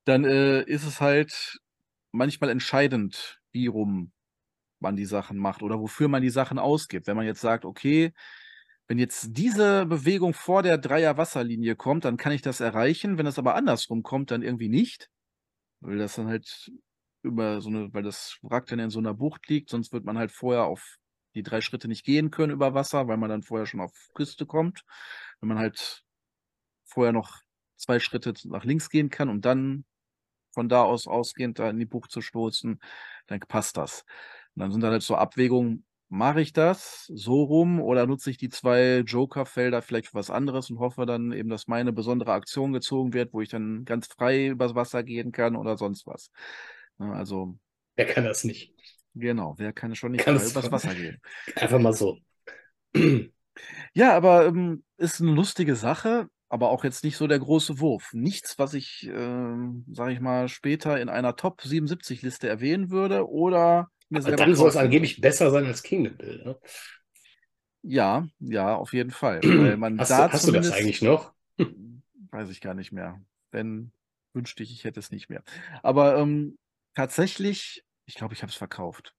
dann äh, ist es halt manchmal entscheidend, wie rum man die Sachen macht oder wofür man die Sachen ausgibt. Wenn man jetzt sagt, okay, wenn jetzt diese Bewegung vor der Dreier-Wasserlinie kommt, dann kann ich das erreichen. Wenn es aber andersrum kommt, dann irgendwie nicht. Weil das dann halt über so eine, weil das Wrack dann in so einer Bucht liegt, sonst wird man halt vorher auf die drei Schritte nicht gehen können über Wasser, weil man dann vorher schon auf Küste kommt. Wenn man halt vorher noch zwei Schritte nach links gehen kann und dann von da aus ausgehend da in die Bucht zu stoßen, dann passt das. Und dann sind dann halt so Abwägungen, mache ich das so rum oder nutze ich die zwei Joker-Felder vielleicht für was anderes und hoffe dann eben, dass meine besondere Aktion gezogen wird, wo ich dann ganz frei übers Wasser gehen kann oder sonst was. Ne, Also, Wer kann das nicht? genau, wer kann schon nicht Kann frei übers Wasser gehen? Einfach mal so. Ja, aber ähm, ist eine lustige Sache, aber auch jetzt nicht so der große Wurf. Nichts, was ich, ähm, sage ich mal, später in einer Top 77 Liste erwähnen würde oder mir selber dann soll es angeblich besser sein als Kingdom Builder. würde. Ja, ja, auf jeden Fall. Weil man Hast, da du, hast du das eigentlich noch? weiß ich gar nicht mehr. Wenn, wünschte ich, ich hätte es nicht mehr. Aber ähm, tatsächlich, ich glaube, ich habe es verkauft.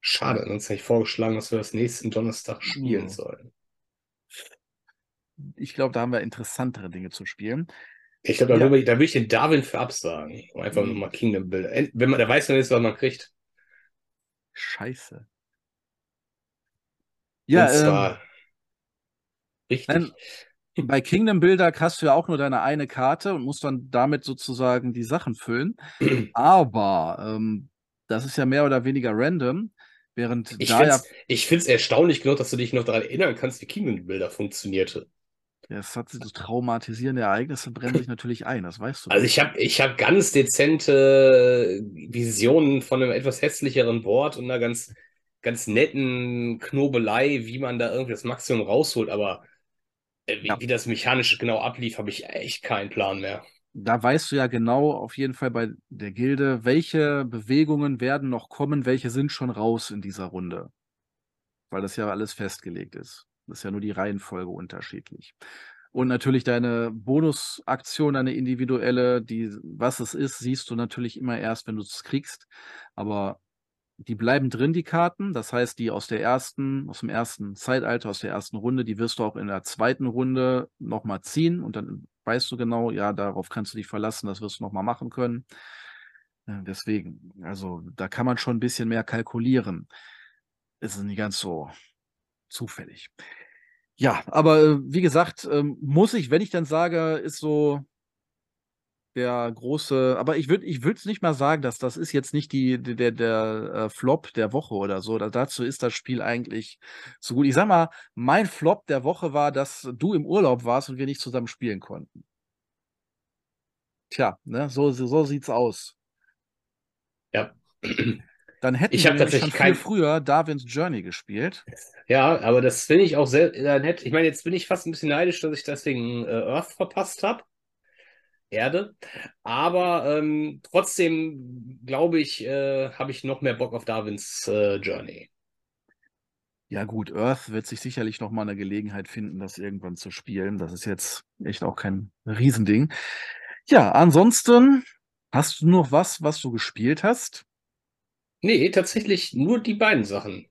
Schade, sonst hätte ich vorgeschlagen, dass wir das nächsten Donnerstag spielen Hm. sollen. Ich glaube, da haben wir interessantere Dinge zu spielen. Ich glaube, da, Ja. würde ich- da würde ich den Darwin für absagen. Um einfach Hm. nochmal Kingdom Builder. Wenn man, der weiß dann jetzt, was man kriegt. Scheiße. Ja, ähm, richtig. nein, bei Kingdom Builder hast du ja auch nur deine eine Karte und musst dann damit sozusagen die Sachen füllen. Aber ähm, das ist ja mehr oder weniger random, während Ich da finde ja, es ich find's erstaunlich genug, dass du dich noch daran erinnern kannst, wie Kingdom Builder funktionierte. Das hat so traumatisierende Ereignisse brennen sich natürlich ein, das weißt du. Also ich habe ich hab ganz dezente Visionen von einem etwas hässlicheren Board und einer ganz, ganz netten Knobelei, wie man da irgendwie das Maximum rausholt, aber äh, wie, Ja. wie das mechanisch genau ablief, habe ich echt keinen Plan mehr. da weißt du ja genau auf jeden Fall bei der Gilde, welche Bewegungen werden noch kommen, welche sind schon raus in dieser Runde. Weil das ja alles festgelegt ist. Das ist ja nur die Reihenfolge unterschiedlich. Und natürlich deine Bonusaktion, deine individuelle, die, was es ist, siehst du natürlich immer erst, wenn du es kriegst. Aber die bleiben drin, die Karten. Das heißt, die aus der ersten, aus dem ersten Zeitalter, aus der ersten Runde, die wirst du auch in der zweiten Runde nochmal ziehen und dann weißt du genau, ja, darauf kannst du dich verlassen, das wirst du nochmal machen können. Äh, Deswegen, also da kann man schon ein bisschen mehr kalkulieren. Es ist nicht ganz so zufällig. Ja, aber äh, wie gesagt, ähm, muss ich, wenn ich dann sage, ist so der große, aber ich würde ich es nicht mal sagen, dass das ist jetzt nicht die der der, äh, Flop der Woche oder so. Da, dazu ist das Spiel eigentlich so gut. Ich sag mal, mein Flop der Woche war, dass du im Urlaub warst und wir nicht zusammen spielen konnten. Tja, ne, so so sieht's aus. Ja. Dann hätten Ich wir hab nämlich schon tatsächlich viel kein- früher Darwin's Journey gespielt. Ja, aber das finde ich auch sehr, nett. Ich meine, jetzt bin ich fast ein bisschen neidisch, dass ich deswegen äh, Earth verpasst habe. Erde. Aber ähm, trotzdem glaube ich, äh, habe ich noch mehr Bock auf Darwins äh, Journey. Ja gut, Earth wird sich sicherlich noch mal 'ne Gelegenheit finden, das irgendwann zu spielen. Das ist jetzt echt auch kein Riesending. Ja, ansonsten hast du noch was, was du gespielt hast? Ne, tatsächlich nur die beiden Sachen.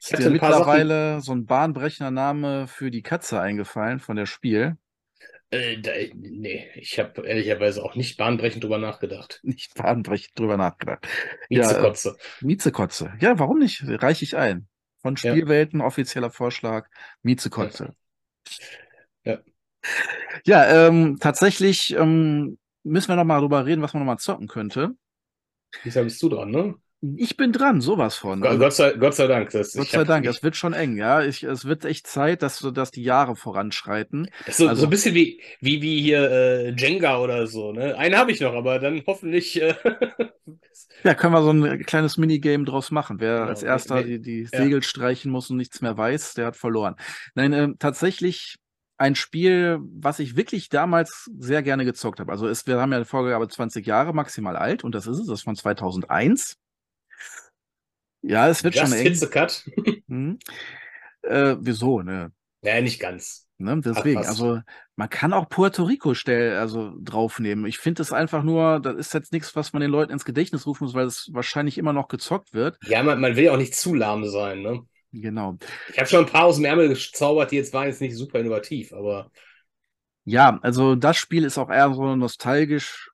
Ich Ist dir paar Sachen mittlerweile so 'n bahnbrechender Name für die Katze eingefallen von der Spiel? Äh, da ne, ich habe ehrlicherweise auch nicht bahnbrechend drüber nachgedacht. Nicht bahnbrechend drüber nachgedacht. Ja, äh, Miezekotze. Miezekotze. Ja, warum nicht? Reiche ich ein. Von Ja. Spielwelten, offizieller Vorschlag, Miezekotze. Ja. Ja, ähm, tatsächlich, ähm, müssen wir noch mal drüber reden, was man noch mal zocken könnte. Diesmal bist du dran, ne? Ich bin dran, so was von. Also Gott sei Gott sei Dank, das Gott sei Dank, es wird schon eng, ja. Ich es wird echt Zeit, dass so dass die Jahre voranschreiten. Ist so so 'n Also bisschen wie wie wie hier, äh, Jenga oder so, ne? Einen habe ich noch, aber dann hoffentlich, äh Ja, können wir so 'n kleines Minigame draus machen. Wer als Genau, we 1. we die die ja. Segel streichen muss und nichts mehr weiß, der hat verloren. Nein, ähm, tatsächlich ein Spiel, was ich wirklich damals sehr gerne gezockt habe. Also, es wir haben ja 'ne Vorgabe 20 Jahre maximal alt und das ist es. Das ist von 2001. Ja, es wird schon Just eng. hit the cut. Mhm. Äh, wieso, ne? Ja, nicht ganz. Ne, deswegen. Also, man kann auch Puerto Rico stell also, draufnehmen. Ich finde das einfach nur das ist jetzt nix, was man den Leuten ins Gedächtnis rufen muss, weil es wahrscheinlich immer noch gezockt wird. Ja, man man will ja auch nicht zu lahm sein, ne? Genau. Ich habe schon 'n paar aus'm Ärmel gezaubert, die jetzt waren jetzt nicht super innovativ, aber Ja, also, das Spiel ist auch eher so nostalgisch,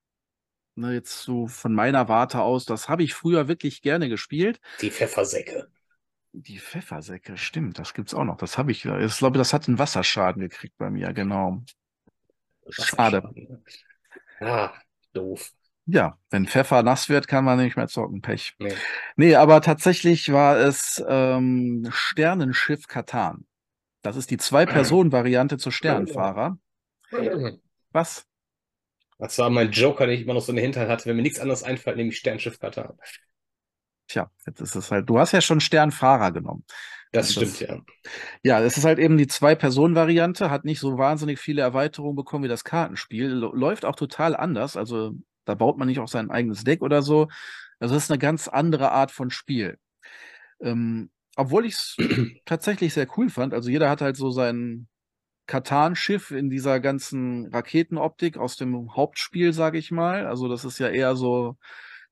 ne, jetzt so von meiner Warte aus. Das habe ich früher wirklich gerne gespielt. Die Pfeffersäcke. Die Pfeffersäcke, stimmt, das gibt's auch noch. Das habe ich, ich glaube, das hat 'n Wasserschaden gekriegt bei mir, genau. Schade. Ne? Ah, doof. Ja, wenn Pfeffer nass wird, kann man nicht mehr zocken, Pech. Ne. Ne, aber tatsächlich war es, ähm, Sternenschiff Catan. Das ist die Zwei-Personen-Variante zu Sternenfahrer. Was? Das war mein Joker, den ich immer noch so in der Hinterhand hatte. Wenn mir nix anderes einfällt, nehme ich Sternschiff Catan. Tja, jetzt ist es halt du hast ja schon Sternfahrer genommen. Das Und stimmt, ja. Ja, es ist halt eben die Zwei-Personen-Variante, hat nicht so wahnsinnig viele Erweiterungen bekommen wie das Kartenspiel. Läuft auch total anders. Also, da baut man nicht auch sein eigenes Deck oder so. Also, das ist 'ne ganz andere Art von Spiel. Ähm, obwohl ich's tatsächlich sehr cool fand. Also, jeder hat halt so sein Catan-Schiff in dieser ganzen Raketenoptik aus dem Hauptspiel, sage ich mal. Also, das ist ja eher so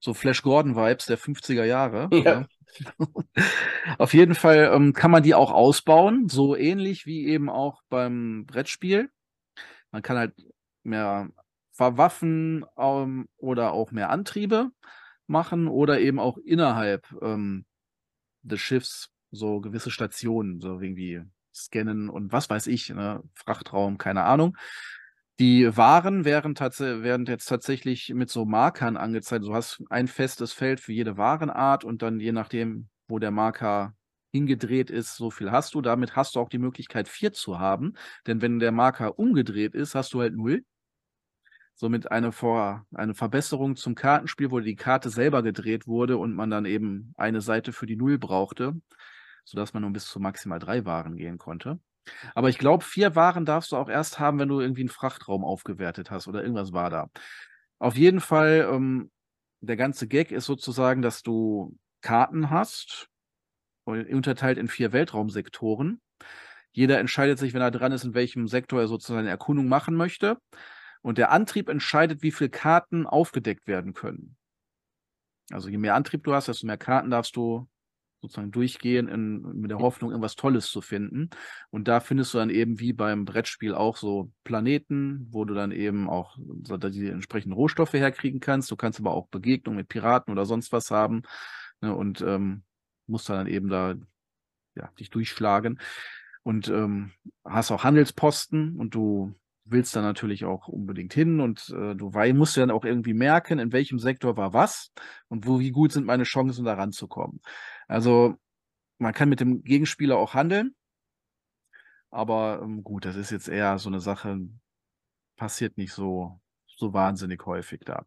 so Flash Gordon-Vibes der 50er Jahre, Ja. ne? Auf jeden Fall, ähm, kann man die auch ausbauen, so ähnlich wie eben auch beim Brettspiel. Man kann halt mehr Wa Waffen, ähm, oder auch mehr Antriebe machen oder eben auch innerhalb, ähm, des Schiffs so gewisse Stationen, so irgendwie scannen und was weiß ich, ne? Frachtraum, keine Ahnung. Die Waren wären werden jetzt tatsächlich mit so Markern angezeigt. Du hast ein festes Feld für jede Warenart und dann je nachdem, wo der Marker hingedreht ist, so viel hast du. Damit hast du auch die Möglichkeit, 4 zu haben, denn wenn der Marker umgedreht ist, hast du halt 0. Somit eine Vor eine Verbesserung zum Kartenspiel, wo die Karte selber gedreht wurde und man dann eben eine Seite für die 0 brauchte, sodass man nur bis zu maximal 3 Waren gehen konnte. Aber ich glaube, 4 Waren darfst du auch erst haben, wenn du irgendwie 'n Frachtraum aufgewertet hast oder irgendwas war da. Auf jeden Fall, ähm, der ganze Gag ist sozusagen, dass du Karten hast, unterteilt in 4 Weltraumsektoren. Jeder entscheidet sich, wenn er dran ist, in welchem Sektor er sozusagen eine Erkundung machen möchte. Und der Antrieb entscheidet, wie viel Karten aufgedeckt werden können. Also, je mehr Antrieb du hast, desto mehr Karten darfst du sozusagen durchgehen in mit der Hoffnung, irgendwas Tolles zu finden. Und da findest du dann eben wie beim Brettspiel auch so Planeten, wo du dann eben auch die entsprechenden Rohstoffe herkriegen kannst. Du kannst aber auch Begegnungen mit Piraten oder sonst was haben, ne, und, ähm, musst dann eben da, ja, dich durchschlagen. Und, ähm, hast auch Handelsposten und du willst da natürlich auch unbedingt hin und, äh, du musst dann auch irgendwie merken, in welchem Sektor war was und wo wie gut sind meine Chancen, da ranzukommen. Also, man kann mit dem Gegenspieler auch handeln. Aber, ähm, gut, das ist jetzt eher so 'ne Sache passiert nicht so so wahnsinnig häufig da.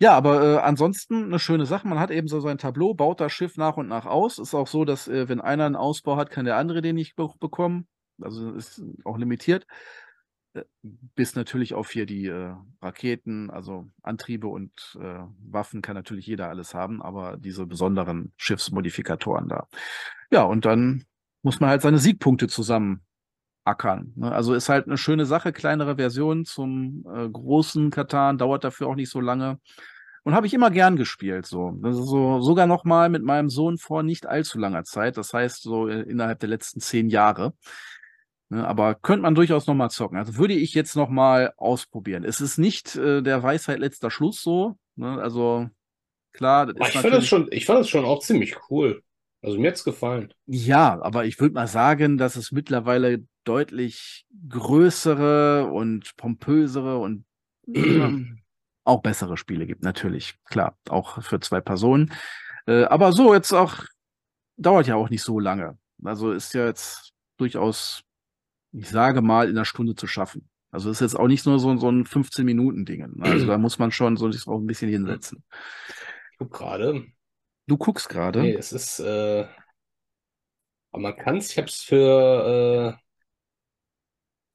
Ja, aber, äh, ansonsten 'ne schöne Sache. Man hat eben so sein Tableau, baut das Schiff nach und nach aus. Ist auch so, dass, äh, wenn einer 'n Ausbau hat, kann der andere den nicht be bekommen. Also, ist auch limitiert. Äh, bis natürlich auf hier die, äh, Raketen, also Antriebe und, äh, Waffen kann natürlich jeder alles haben, aber diese besonderen Schiffsmodifikatoren da. Ja, und dann muss man halt seine Siegpunkte zusammen ackern. Ne? Also ist halt eine schöne Sache, kleinere Version zum äh, großen Katan, dauert dafür auch nicht so lange. Und habe ich immer gern gespielt, so. So sogar noch mal mit meinem Sohn vor nicht allzu langer Zeit. Das heißt, so äh, innerhalb der letzten zehn Jahre. Ne, aber könnte man durchaus noch mal zocken. Also würde ich jetzt noch mal ausprobieren. Es ist nicht äh, der Weisheit letzter Schluss so. Ne? Also klar. ich, fand das schon, ich fand das schon auch ziemlich cool. Also mir hat's gefallen. Ja, aber ich würde mal sagen, dass es mittlerweile deutlich größere und pompösere und auch bessere Spiele gibt, natürlich. Klar, auch für zwei Personen. Äh, aber so jetzt auch, dauert ja auch nicht so lange. Also ist ja jetzt durchaus, ich sage mal, in einer Stunde zu schaffen. Also ist jetzt auch nicht nur so, so ein 15-Minuten-Ding. Ne? Also da muss man schon so sich auch ein bisschen hinsetzen. Ich guck gerade. Du guckst gerade? Nee, es ist, äh, aber man kann es, ich habe es für äh,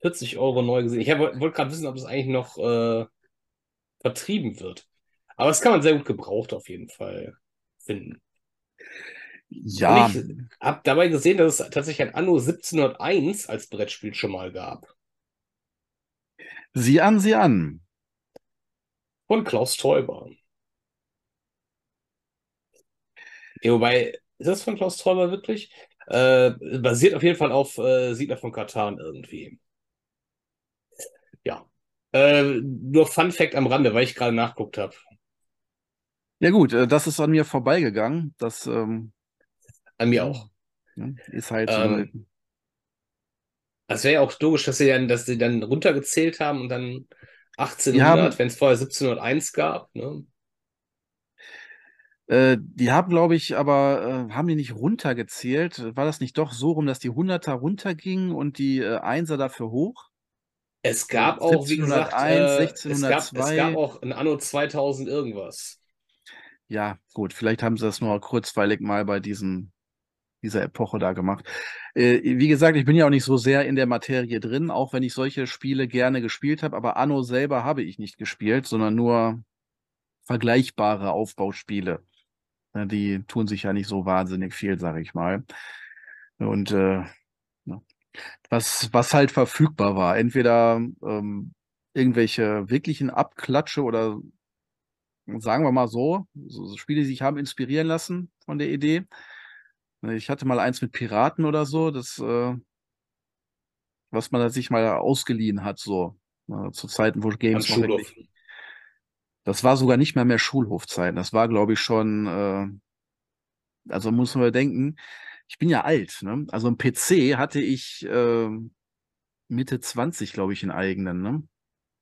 40 Euro neu gesehen. Ich wollte gerade wissen, ob es eigentlich noch äh, vertrieben wird. Aber das kann man sehr gut gebraucht auf jeden Fall finden. Ja. Und ich habe dabei gesehen, dass es tatsächlich ein Anno 1701 als Brettspiel schon mal gab. Sieh an, sieh an. Von Klaus Teuber. Ja, wobei, ist das von Klaus Teuber wirklich? Äh, basiert auf jeden Fall auf äh, Siedler von Katan irgendwie. Ja. Äh, nur Fun Fact am Rande, weil ich gerade nachguckt habe. Ja gut, äh, das ist an mir vorbeigegangen. Das ähm, an mir auch. Ist halt. Ähm, das wäre ja auch logisch, dass sie dann, dass sie dann runtergezählt haben und dann 1800, wenn es vorher 1701 gab. Ne? Äh, die haben, glaube ich, aber äh, haben die nicht runtergezählt? War das nicht doch so rum, dass die Hunderter runtergingen und die äh, Einser dafür hoch? Es gab auch, wie gesagt, 1601, 1602. Es gab, es gab auch ein Anno 2000 irgendwas. Ja, gut, vielleicht haben sie das nur kurzweilig mal bei diesen, dieser Epoche da gemacht. Äh, wie gesagt, ich bin ja auch nicht so sehr in der Materie drin, auch wenn ich solche Spiele gerne gespielt habe, aber Anno selber habe ich nicht gespielt, sondern nur vergleichbare Aufbauspiele. Ne, die tun sich ja nicht so wahnsinnig viel, sage ich mal. Und äh, was, was halt verfügbar war, entweder ähm, irgendwelche wirklichen Abklatsche oder sagen wir mal so, so Spiele, die sich haben inspirieren lassen von der Idee. Ich hatte mal eins mit Piraten oder so, das, äh, was man sich mal ausgeliehen hat, so äh, zu Zeiten, wo Games noch wirklich, das war sogar nicht mehr mehr Schulhofzeiten. Das war, glaube ich, schon, äh, also muss man denken, ich bin ja alt, ne? Also ein PC hatte ich äh, Mitte 20, glaube ich, in eigenen, ne?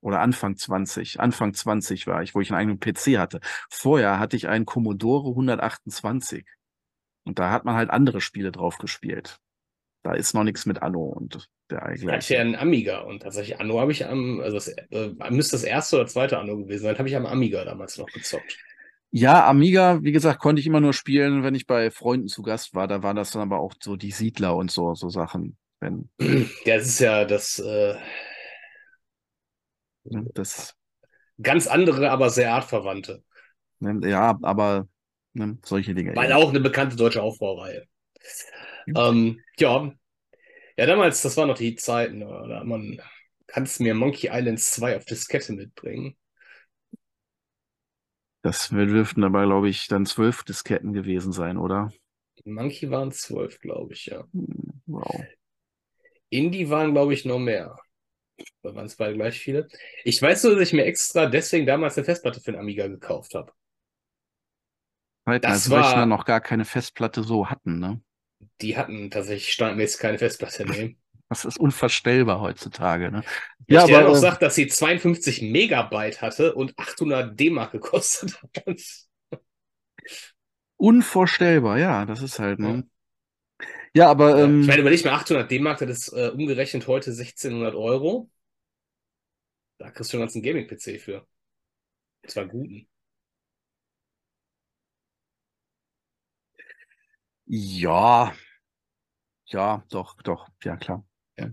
Oder Anfang 20. Anfang 20 war ich, wo ich einen eigenen PC hatte. Vorher hatte ich einen Commodore 128. Und da hat man halt andere Spiele drauf gespielt. Da ist noch nichts mit Anno und der eigentlich. Ich hatte ja einen Amiga und tatsächlich Anno habe ich am, also das, äh, müsste das erste oder zweite Anno gewesen sein, habe ich am Amiga damals noch gezockt. Ja, Amiga, wie gesagt, konnte ich immer nur spielen, wenn ich bei Freunden zu Gast war. Da waren das dann aber auch so die Siedler und so, so Sachen. Wenn, ja, das ist ja das, äh, das ganz andere, aber sehr artverwandte. Ja, aber ne, solche Dinge. Weil auch eine bekannte deutsche Aufbaureihe. Ähm, ja, ja, damals, das waren noch die Zeiten, da man kannst mir Monkey Island 2 auf Diskette mitbringen. Das dürften aber, glaube ich, dann zwölf Disketten gewesen sein, oder? Die Monkey waren zwölf, glaube ich, ja. Hm, wow. Indie waren, glaube ich, noch mehr. Da waren es beide gleich viele. Ich weiß nur, dass ich mir extra deswegen damals eine Festplatte für den Amiga gekauft habe. Weil das war, Rechner noch gar keine Festplatte so hatten, ne? Die hatten tatsächlich standmäßig keine Festplatte, ne? Das ist unvorstellbar heutzutage. Ne? Ja, aber auch äh, sagt, dass sie 52 Megabyte hatte und 800 D-Mark gekostet hat. Unvorstellbar, ja, das ist halt. Ne? Ja, aber. Ähm, ich meine, überleg mal, 800 D-Mark, das ist äh, umgerechnet heute 1600 Euro. Da kriegst du einen ganzen Gaming-PC für. Das war guten. Ja, ja, doch, doch, ja klar. Ja.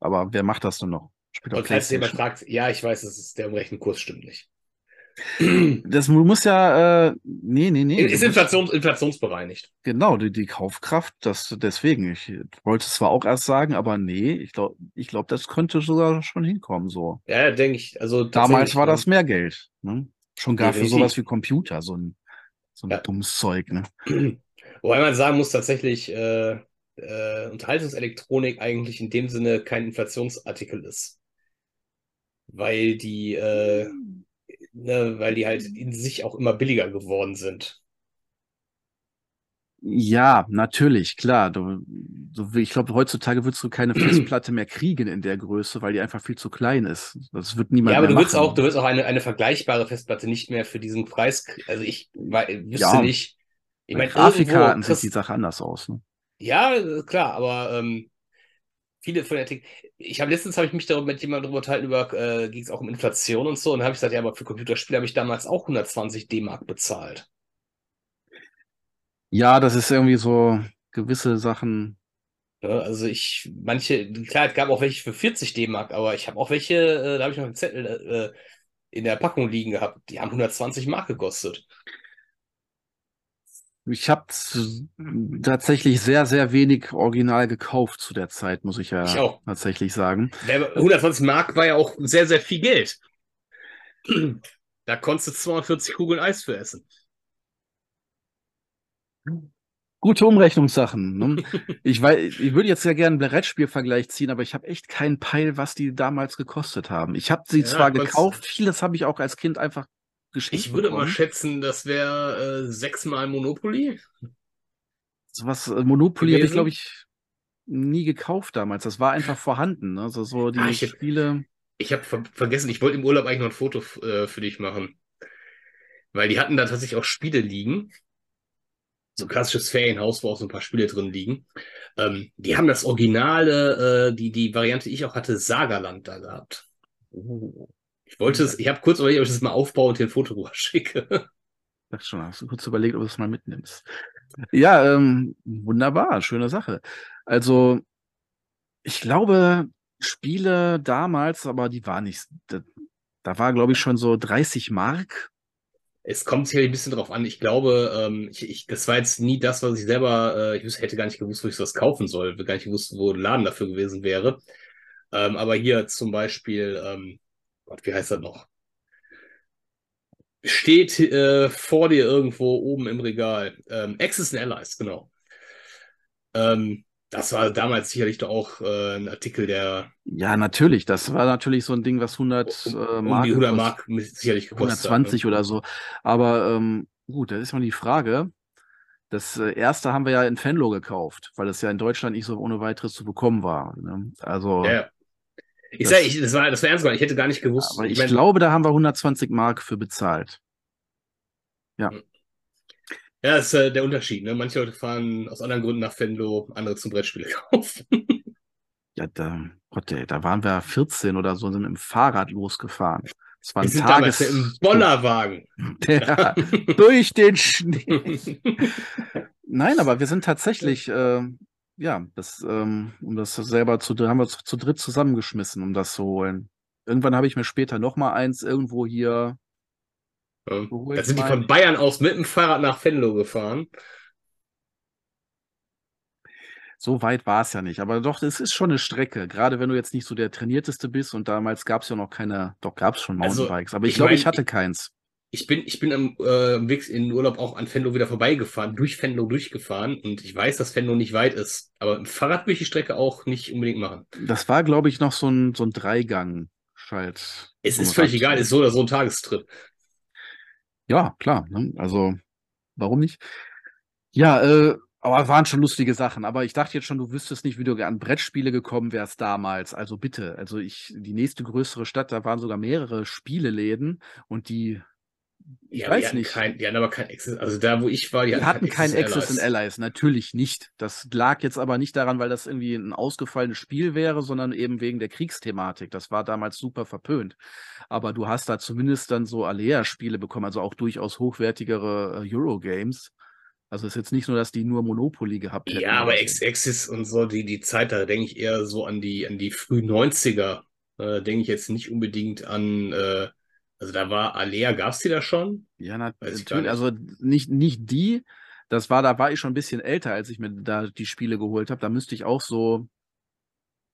Aber wer macht das denn noch? Spielt Und falls jemand fragt, ja, ich weiß, es ist, der Umrechenkurs stimmt nicht. Das muss ja, äh, nee, nee, nee. Ist Inflations, inflationsbereinigt. Genau, die, die Kaufkraft, das deswegen. Ich wollte es zwar auch erst sagen, aber nee, ich glaube, ich glaub, das könnte sogar schon hinkommen, so. Ja, denke ich. Also Damals war das mehr Geld, ne? Schon gar für sowas wie Computer, so ein, so ein ja. dummes Zeug, ne? Wobei man sagen muss, tatsächlich, äh, äh, Unterhaltungselektronik eigentlich in dem Sinne kein Inflationsartikel ist. Weil die, äh, ne, weil die halt in sich auch immer billiger geworden sind. Ja, natürlich, klar. Du, du, ich glaube, heutzutage würdest du keine Festplatte mehr kriegen in der Größe, weil die einfach viel zu klein ist. Das wird niemand Ja, aber mehr du willst auch, du willst auch eine, eine vergleichbare Festplatte nicht mehr für diesen Preis. Also ich weil, wüsste Ja. nicht. Ich Bei meine, Grafikkarten sieht die Sache anders aus. Ne? Ja, klar, aber ähm, viele von der Tech ich habe letztens habe ich mich darüber mit jemandem darüber unterhalten, über äh, ging es auch um Inflation und so, und dann habe ich gesagt, ja, aber für Computerspiele habe ich damals auch 120 D-Mark bezahlt. Ja, das ist irgendwie so gewisse Sachen. Ja, also ich, manche, klar, es gab auch welche für 40 D-Mark, aber ich habe auch welche, äh, da habe ich noch einen Zettel äh, in der Packung liegen gehabt, die haben 120 Mark gekostet. Ich habe tatsächlich sehr, sehr wenig original gekauft zu der Zeit, muss ich ja Ich auch. tatsächlich sagen. Der 120 Mark war ja auch sehr, sehr viel Geld. Da konntest du 240 Kugeln Eis für essen. Gute Umrechnungssachen. Ne? ich, weiß, ich würde jetzt ja gerne einen Brettspielvergleich ziehen, aber ich habe echt keinen Peil, was die damals gekostet haben. Ich habe sie Ja, zwar gekauft, vieles habe ich auch als Kind einfach geschenkt Ich würde mal bekommen. schätzen, das wäre äh, sechsmal Monopoly. Sowas, äh, Monopoly habe ich, glaube ich, nie gekauft damals. Das war einfach vorhanden. Also so die Ah, ich- Spiele. Ich habe ver vergessen, ich wollte im Urlaub eigentlich noch ein Foto äh, für dich machen. Weil die hatten da tatsächlich auch Spiele liegen. So ein klassisches Ferienhaus, wo auch so ein paar Spiele drin liegen. Ähm, die haben das Originale, äh, die, die Variante, die ich auch hatte, Sagerland da gehabt. Ich wollte es, ich habe kurz überlegt, ob ich das mal aufbaue und dir ein Foto rüber schicke. Dachte schon, hast du kurz überlegt, ob du es mal mitnimmst. Ja, ähm, wunderbar, schöne Sache. Also, ich glaube, Spiele damals, aber die waren nicht, da, da war, glaube ich, schon so 30 Mark. Es kommt sicherlich ein bisschen drauf an. Ich glaube, ähm, ich, ich, das war jetzt nie das, was ich selber, äh, ich wüsste, hätte gar nicht gewusst, wo ich sowas kaufen soll. Gar nicht gewusst, wo ein Laden dafür gewesen wäre. Ähm, aber hier zum Beispiel, ähm, Gott, wie heißt das noch? Steht äh, vor dir irgendwo oben im Regal. Ähm, Axis and Allies, genau. Ähm, das war damals sicherlich doch auch äh, ein Artikel, der Ja, natürlich, das war natürlich so ein Ding, was 100 äh, um Mark, die 100 gekostet- Mark sicherlich gekostet hat. 120 oder so. Aber ähm, gut, da ist mal die Frage. Das äh, erste haben wir ja in Fenlo gekauft, weil es ja in Deutschland nicht so ohne weiteres zu bekommen war. Ne? Also, Ne? Ja, ja. Ich Das- sag, ich, das war, das war ernst gemeint. Ich hätte gar nicht gewusst. aber ich mein, glaube, da haben wir 120 Mark für bezahlt. Ja, das ist äh, der Unterschied. Ne? Manche Leute fahren aus anderen Gründen nach Venlo, andere zum Brettspiele kaufen. Ja, da, Gott, ey, da waren wir 14 oder so, sind mit dem Fahrrad losgefahren. Das war ein sind damals Tages im Bollerwagen. ja, durch den Schnee. Nein, aber wir sind tatsächlich, äh, ja, das, ähm, um das selber zu, haben wir zu, zu dritt zusammengeschmissen, um das zu holen. Irgendwann habe ich mir später noch mal eins irgendwo hier geholt. Da sind die von Bayern aus mit dem Fahrrad nach Venlo gefahren. So weit war es ja nicht, aber doch, es ist schon eine Strecke. Gerade wenn du jetzt nicht so der trainierteste bist und damals gab es ja noch keine, doch gab es schon Also, Mountainbikes, aber ich ich glaube, ich hatte keins. Ich bin, ich bin am äh, Weg in den Urlaub auch an Venlo wieder vorbeigefahren, durch Venlo durchgefahren und ich weiß, dass Venlo nicht weit ist. Aber im Fahrrad würde ich die Strecke auch nicht unbedingt machen. Das war, glaube ich, noch so ein, so ein Dreigang-Schalt. Es ist völlig egal, ist so oder so ein Tagestrip. Ja, klar. Ne? Also, warum nicht? Ja, äh, aber waren schon lustige Sachen. Aber ich dachte jetzt schon, du wüsstest nicht, wie du an Brettspiele gekommen wärst damals. Also bitte. Also ich, die nächste größere Stadt, da waren sogar mehrere Spieleläden und die, ich Ja, weiß nicht. Kein, die hatten aber kein Access. Also da, wo ich war, die, Die hatten kein Access Allies. in Allies, natürlich nicht. Das lag jetzt aber nicht daran, weil das irgendwie ein ausgefallenes Spiel wäre, sondern eben wegen der Kriegsthematik. Das war damals super verpönt. Aber du hast da zumindest dann so Alea-Spiele bekommen, also auch durchaus hochwertigere äh, Eurogames. Also es ist jetzt nicht nur, dass die nur Monopoly gehabt hätten. Ja, aber. Axis und so, die, die Zeit, da denke ich eher so an die, an die frühen 90er. Äh, denke ich jetzt nicht unbedingt an, äh, Also da war Alea, gab es die da schon? Ja, natürlich. Also nicht, nicht die. Das war, da war ich schon ein bisschen älter, als ich mir da die Spiele geholt habe. Da müsste ich auch so,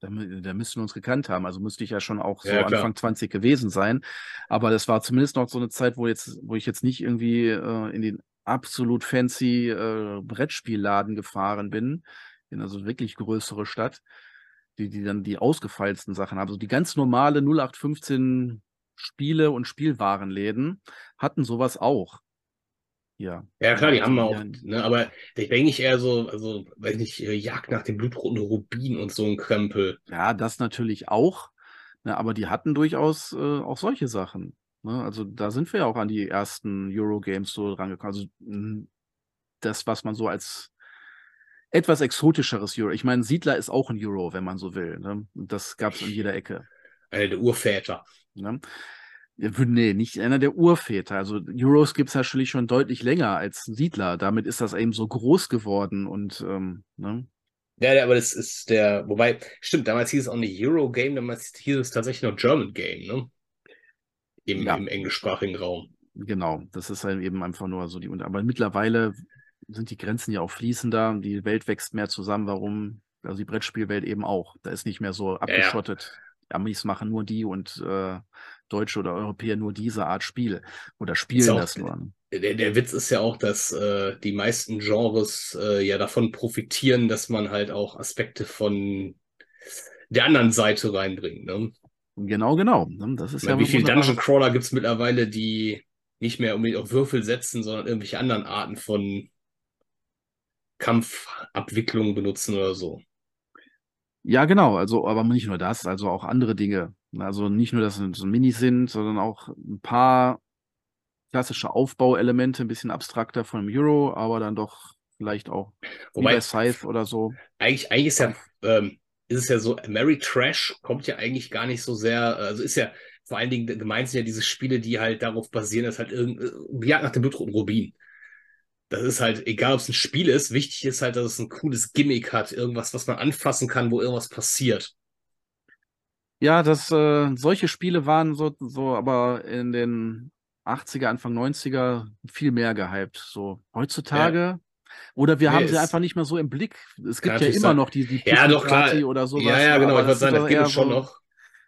da, da müssten wir uns gekannt haben. Also müsste ich ja schon auch so ja, Anfang 20 gewesen sein. Aber das war zumindest noch so eine Zeit, wo jetzt, wo ich jetzt nicht irgendwie äh, in den absolut fancy äh, Brettspielladen gefahren bin, in also wirklich größere Stadt, die, die dann die ausgefeilsten Sachen haben. Also die ganz normale 0815 Spiele und Spielwarenläden hatten sowas auch. Ja. Ja, klar, die haben wir auch, ne, aber ich denke ich eher so, also, weiß nicht, äh, Jagd nach dem blutroten Rubin und so ein Krempel. Ja, das natürlich auch. Ne, aber die hatten durchaus äh, auch solche Sachen. Ne? Also da sind wir ja auch an die ersten Eurogames so rangekommen. Also das, was man so als etwas exotischeres Euro. Ich meine, Siedler ist auch ein Euro, wenn man so will. Ne? Das gab es in jeder Ecke. Einer der Urväter. Ne? Nee, nicht einer der Urväter. Also Euros gibt es natürlich schon deutlich länger als Siedler. Damit ist das eben so groß geworden und ähm, ne? Ja, aber das ist der, wobei, stimmt, damals hieß es auch nicht Euro-Game, damals hieß es tatsächlich noch German Game, ne? Im, ja. im englischsprachigen Raum. Genau, das ist halt eben einfach nur so die, aber mittlerweile sind die Grenzen ja auch fließender, die Welt wächst mehr zusammen, warum, also die Brettspielwelt eben auch. Da ist nicht mehr so abgeschottet. Ja, ja. Amis machen nur die und äh, Deutsche oder Europäer nur diese Art Spiel oder spielen auch, das nur. Der, der Witz ist ja auch, dass äh, die meisten Genres äh, ja davon profitieren, dass man halt auch Aspekte von der anderen Seite reinbringt. Ne? Genau, genau. Ne? Das ist meine, ja wie viele Dungeon Crawler gibt es mittlerweile, die nicht mehr unbedingt auf Würfel setzen, sondern irgendwelche anderen Arten von Kampfabwicklung benutzen oder so. Ja, genau. Also, aber nicht nur das, also auch andere Dinge. Also nicht nur, dass es so Minis sind, sondern auch ein paar klassische Aufbauelemente, ein bisschen abstrakter von einem Euro, aber dann doch vielleicht auch Wobei, Scythe oder so. Eigentlich, eigentlich ist ja, ähm, ist es ja so, Mary Trash kommt ja eigentlich gar nicht so sehr, also ist ja vor allen Dingen gemeint sind ja diese Spiele, die halt darauf basieren, dass halt irgendwie, Jagd nach dem blutroten Rubin das ist halt, egal ob es ein Spiel ist, wichtig ist halt, dass es ein cooles Gimmick hat, irgendwas, was man anfassen kann, wo irgendwas passiert. Ja, das, äh, solche Spiele waren so, so, aber in den 80er, Anfang 90er viel mehr gehypt. So heutzutage. Ja. Oder wir nee, haben sie einfach nicht mehr so im Blick. Es gibt ja immer sein. noch die, die ja, doch, klar. oder sowas. Ja, ja, genau. Ich würde sagen, das gibt es schon noch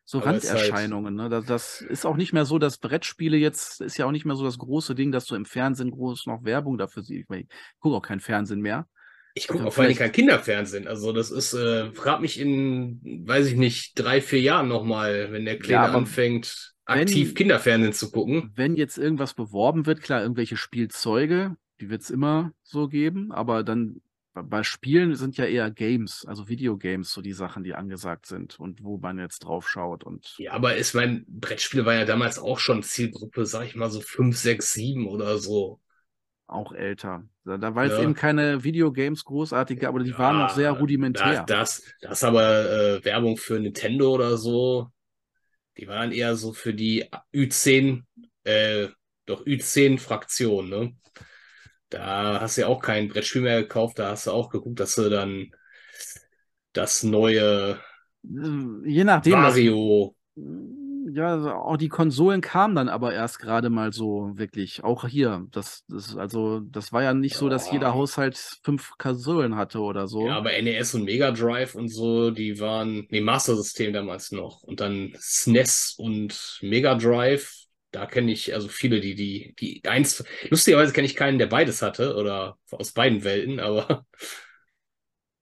so Aber halt Randerscheinungen. Halt... Ne? Das, ist auch nicht mehr so, dass Brettspiele jetzt ist ja auch nicht mehr so das große Ding, dass du im Fernsehen groß noch Werbung dafür siehst. Ich, ich gucke auch kein Fernsehen mehr. Ich gucke auch vor allem kein Kinderfernsehen. Also das ist, äh, frag mich in, weiß ich nicht, drei, vier Jahren nochmal, wenn der Kleine ja, anfängt, aktiv wenn, Kinderfernsehen zu gucken. Wenn jetzt irgendwas beworben wird, klar, irgendwelche Spielzeuge, die wird es immer so geben, aber dann bei Spielen sind ja eher Games, also Videogames, so die Sachen, die angesagt sind und wo man jetzt drauf schaut. Und ja, aber ist mein Brettspiel war ja damals auch schon Zielgruppe, sag ich mal so 5, 6, 7 oder so. Auch älter. Da, da war ja. jetzt eben keine Videogames großartige, aber die ja, waren noch sehr rudimentär. Das, das, das aber äh, Werbung für Nintendo oder so. Die waren eher so für die Ü10, äh, doch Ü10-Fraktion, ne? Da hast du ja auch kein Brettspiel mehr gekauft, da hast du auch geguckt, dass du dann das neue Je nachdem. Mario. ja, also auch die Konsolen kamen dann aber erst gerade mal so wirklich. Auch hier. Das, das, also, das war ja nicht so, dass jeder Haushalt fünf Konsolen hatte oder so. Ja, aber NES und Mega Drive und so, die waren, nee, Master System damals noch. Und dann SNES und Mega Drive da kenne ich also viele, die, die, die eins, lustigerweise kenne ich keinen, der beides hatte oder aus beiden Welten, aber.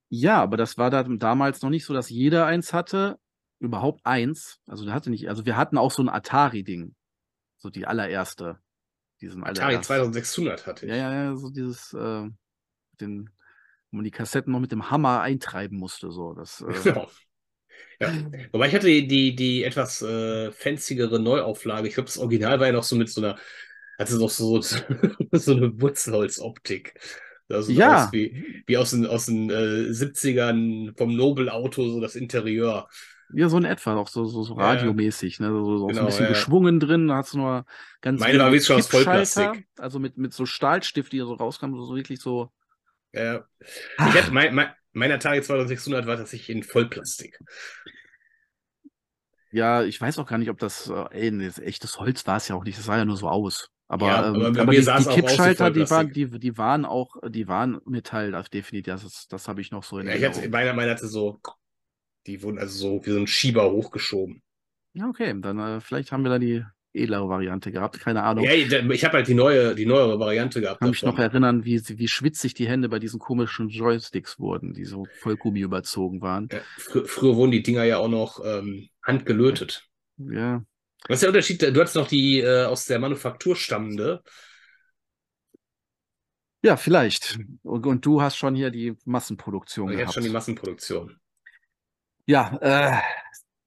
Ja, aber das war da damals noch nicht so, dass jeder eins hatte. Überhaupt eins. Also hatte nicht, also wir hatten auch so ein Atari-Ding. So die allererste. Diesen Atari allererste. 2600 hatte ich. Ja, ja, ja, so dieses, äh, den, wo man die Kassetten noch mit dem Hammer eintreiben musste. So. Das, äh, genau. Ja. Wobei ich hatte die, die, etwas äh, fanzigere Neuauflage. Ich glaube, das Original war ja noch so mit so einer, hatte noch so, so eine Wurzholzoptik. Also ja. wie, wie aus den, aus den äh, 70ern vom Nobel-Auto, so das Interieur. Ja, so in etwa, auch so, so, so radiomäßig, ne? So, so, genau, ein bisschen ja. geschwungen drin, da hast du nur ganz Meine war wirklich schon aus Vollplastik. Also mit, mit so Stahlstift, die so rauskam, so wirklich so. Ja. Ich hatte, mein, mein, mein Atari 2600 war tatsächlich in Vollplastik. Ja, ich weiß auch gar nicht, ob das, äh, ey, echtes Holz war es ja auch nicht, das sah ja nur so aus. Aber, Ja, ähm, aber bei aber die, die Kippschalter, die waren, die, die waren auch, die waren Metall, das definitiv, das, das habe ich noch so in Ja, ich hatte, meiner, meiner hatte so, die wurden also so wie so ein Schieber hochgeschoben. Ja, okay, dann äh, vielleicht haben wir da die edlere Variante gehabt, keine Ahnung. Ja, ich habe halt die neue, die neuere Variante gehabt. kann mich noch erinnern, wie, wie schwitzig die Hände bei diesen komischen Joysticks wurden, die so voll Gummi überzogen waren. Ja, fr früher wurden die Dinger ja auch noch ähm, handgelötet. Ja, Was ist der Unterschied? Du hattest noch die äh, aus der Manufaktur stammende. ja, vielleicht. Und, und du hast schon hier die Massenproduktion Ich hatte gehabt. schon die Massenproduktion. Ja, äh,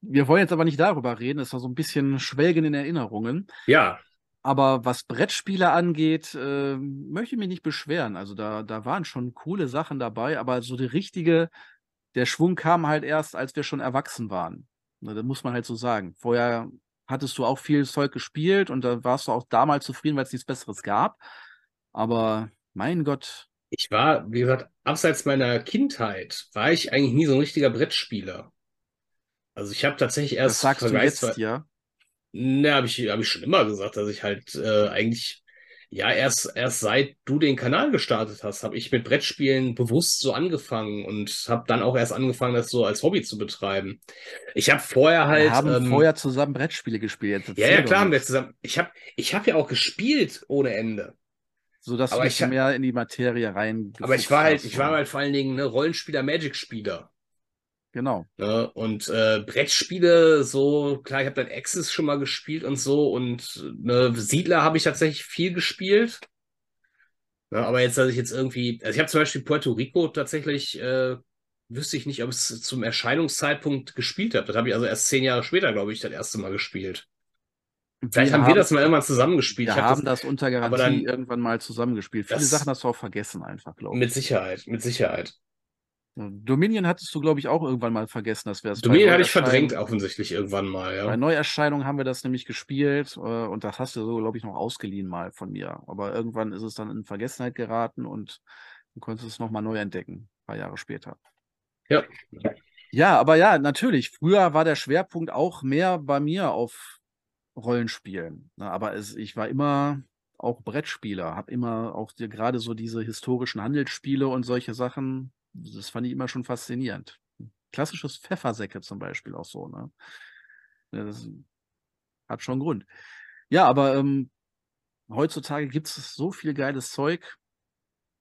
wir wollen jetzt aber nicht darüber reden, es war so ein bisschen Schwelgen in Erinnerungen. Ja, Aber was Brettspiele angeht, äh, möchte ich mich nicht beschweren. Also da, da waren schon coole Sachen dabei, aber so der richtige, der Schwung kam halt erst, als wir schon erwachsen waren. Na, das muss man halt so sagen. Vorher hattest du auch viel Zeug gespielt und da warst du auch damals zufrieden, weil es nichts Besseres gab. Aber mein Gott, ich war, wie gesagt, abseits meiner Kindheit war ich eigentlich nie so ein richtiger Brettspieler. Also ich habe tatsächlich erst das sagst du jetzt ja. Ne, habe ich, hab ich schon immer gesagt, dass ich halt äh, eigentlich, ja, erst, erst seit du den Kanal gestartet hast, habe ich mit Brettspielen bewusst so angefangen und habe dann auch erst angefangen, das so als Hobby zu betreiben. Ich habe vorher halt. Wir haben ähm, vorher zusammen Brettspiele gespielt. Ja, ja, klar, haben wir zusammen. Ich habe ich hab ja auch gespielt ohne Ende. Sodass aber du ich mehr in die Materie rein. Aber ich war halt, ich war halt vor allen Dingen ne, Rollenspieler, Magic-Spieler. Genau. Ne? Und äh, Brettspiele, so, klar, ich habe dann Axis schon mal gespielt und so und ne, Siedler habe ich tatsächlich viel gespielt. Ne, aber jetzt, dass ich jetzt irgendwie, also ich habe zum Beispiel Puerto Rico tatsächlich, äh, wüsste ich nicht, ob es zum Erscheinungszeitpunkt gespielt habe. Das habe ich also erst zehn Jahre später, glaube ich, das erste Mal gespielt. Vielleicht haben wir das mal irgendwann zusammengespielt. Wir hab haben das, unter Garantie dann- irgendwann mal zusammengespielt. Viele Das- Sachen hast du auch vergessen, einfach, glaube ich. mit Sicherheit, mit Sicherheit. Dominion hattest du, glaube ich, auch irgendwann mal vergessen, dass wir das bei Dominion hatte ich verdrängt offensichtlich irgendwann mal, Bei ja. Neuerscheinung haben wir das nämlich gespielt äh, und das hast du so, glaube ich, noch ausgeliehen mal von mir. Aber irgendwann ist es dann in Vergessenheit geraten und du konntest es nochmal neu entdecken, ein paar Jahre später. Ja. Ja, aber ja, natürlich. Früher war der Schwerpunkt auch mehr bei mir auf Rollenspielen. Ne? Aber es, ich war immer auch Brettspieler, habe immer auch gerade so diese historischen Handelsspiele und solche Sachen, das fand ich immer schon faszinierend. Klassisches Pfeffersäcke zum Beispiel auch so, ne? Das hat schon Grund. Ja, aber ähm, heutzutage gibt es so viel geiles Zeug.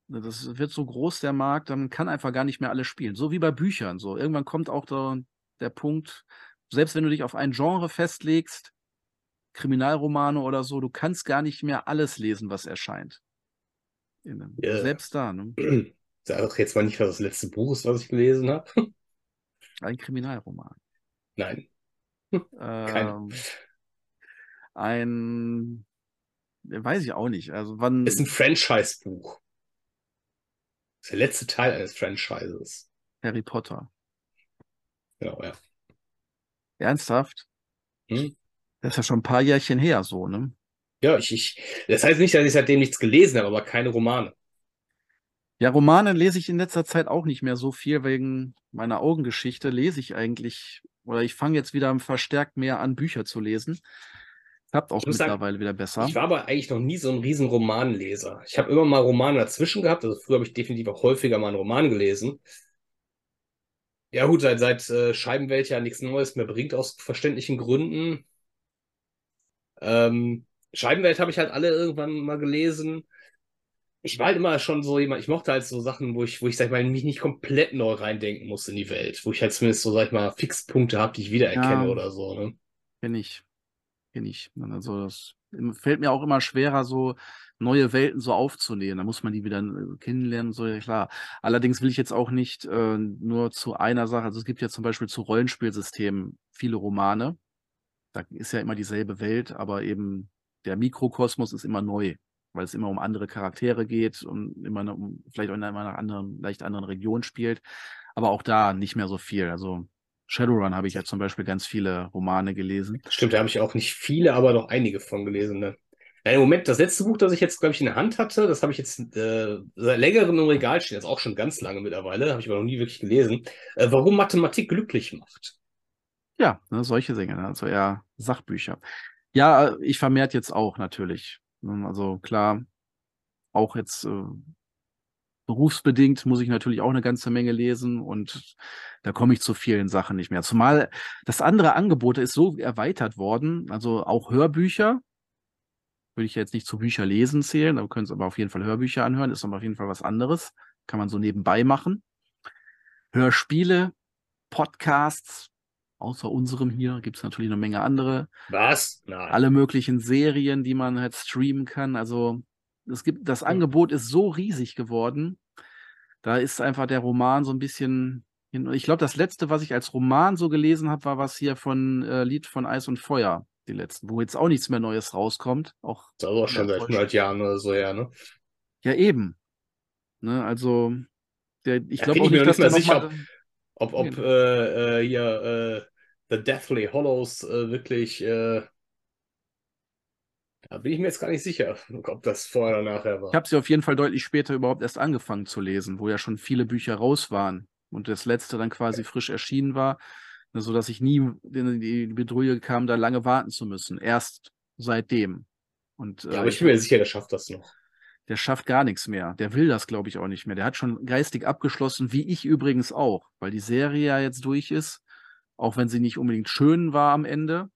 Das wird so groß, der Markt, dann kann einfach gar nicht mehr alles spielen. So wie bei Büchern. So. Irgendwann kommt auch der, der Punkt, selbst wenn du dich auf ein Genre festlegst, Kriminalromane oder so, du kannst gar nicht mehr alles lesen, was erscheint. In, Ja. Selbst da, ne? Sag doch jetzt mal nicht, was das letzte Buch ist, was ich gelesen habe. Ein Kriminalroman. Nein. Ähm, ein, weiß ich auch nicht. Also wann, Ist ein Franchise-Buch. Ist der letzte Teil eines Franchises. Harry Potter. Genau, ja. Ernsthaft? Hm? Das ist ja schon ein paar Jährchen her, so, ne? Ja, ich, ich, das heißt nicht, dass ich seitdem nichts gelesen habe, aber keine Romane. Ja, Romane lese ich in letzter Zeit auch nicht mehr so viel, wegen meiner Augengeschichte lese ich eigentlich, oder ich fange jetzt wieder verstärkt mehr an, Bücher zu lesen. Klappt auch muss sagen, mittlerweile wieder besser. Ich war aber eigentlich noch nie so ein riesen Romanleser. Ich habe immer mal Romane dazwischen gehabt. Also früher habe ich definitiv auch häufiger mal einen Roman gelesen. Ja gut, seit, seit äh, Scheibenwelt ja nichts Neues mehr bringt, aus verständlichen Gründen. Ähm, Scheibenwelt habe ich halt alle irgendwann mal gelesen. Ich war halt immer schon so jemand, ich mochte halt so Sachen, wo ich, wo ich, sag ich mal, mich nicht komplett neu reindenken muss in die Welt. Wo ich halt zumindest so, sag ich mal, Fixpunkte habe, die ich wiedererkenne Ja. oder so, ne? Kenn ich. Kenn ich. Also das fällt mir auch immer schwerer, so neue Welten so aufzunehmen. Da muss man die wieder äh, kennenlernen, so ja klar. Allerdings will ich jetzt auch nicht äh, nur zu einer Sache, also es gibt ja zum Beispiel zu Rollenspielsystemen viele Romane. Da ist ja immer dieselbe Welt, aber eben der Mikrokosmos ist immer neu, weil es immer um andere Charaktere geht und immer um, vielleicht auch in einer anderen, leicht anderen Region spielt. Aber auch da nicht mehr so viel. Also Shadowrun habe ich ja zum Beispiel ganz viele Romane gelesen. Stimmt, da habe ich auch nicht viele, aber doch einige von gelesen. Ne? Ja, Im Moment, das letzte Buch, das ich jetzt, glaube ich, in der Hand hatte, das habe ich jetzt äh, seit längerem im Regal stehen, jetzt auch schon ganz lange mittlerweile, habe ich aber noch nie wirklich gelesen. Äh, warum Mathematik glücklich macht. Ja, ne, solche Dinge, ne, also eher Sachbücher. Ja, äh, ich vermehrt jetzt auch natürlich. Ne, also klar, auch jetzt äh, berufsbedingt muss ich natürlich auch eine ganze Menge lesen und da komme ich zu vielen Sachen nicht mehr. Zumal das andere Angebot ist so erweitert worden, also auch Hörbücher, würde ich jetzt nicht zu Bücher lesen zählen, da können Sie aber auf jeden Fall Hörbücher anhören, ist aber auf jeden Fall was anderes, kann man so nebenbei machen. Hörspiele, Podcasts, außer unserem hier gibt es natürlich eine Menge andere. Was? Nein. Alle möglichen Serien, die man halt streamen kann. Also es gibt, das Angebot ist so riesig geworden. Da ist einfach der Roman so ein bisschen. Ich glaube, das letzte, was ich als Roman so gelesen habe, war was hier von äh, Lied von Eis und Feuer, die letzten, wo jetzt auch nichts mehr Neues rauskommt. Auch das ist auch schon seit 100 Jahren oder so, ja, ne? Ja, eben. Ne, also, der, ich glaube auch nicht, dass nicht der noch sicher, mal, ob, ob Nee. äh, äh, hier äh, The Deathly Hollows äh, wirklich. Äh, da bin ich mir jetzt gar nicht sicher, ob das vorher oder nachher war. Ich habe sie auf jeden Fall deutlich später überhaupt erst angefangen zu lesen, wo ja schon viele Bücher raus waren und das letzte dann quasi frisch erschienen war, ne, sodass ich nie in die Bedrohung kam, da lange warten zu müssen. Erst seitdem. Und ja, äh, aber ich bin mir sicher, der schafft das noch. Der schafft gar nichts mehr. Der will das, glaube ich, auch nicht mehr. Der hat schon geistig abgeschlossen, wie ich übrigens auch, weil die Serie ja jetzt durch ist, auch wenn sie nicht unbedingt schön war am Ende.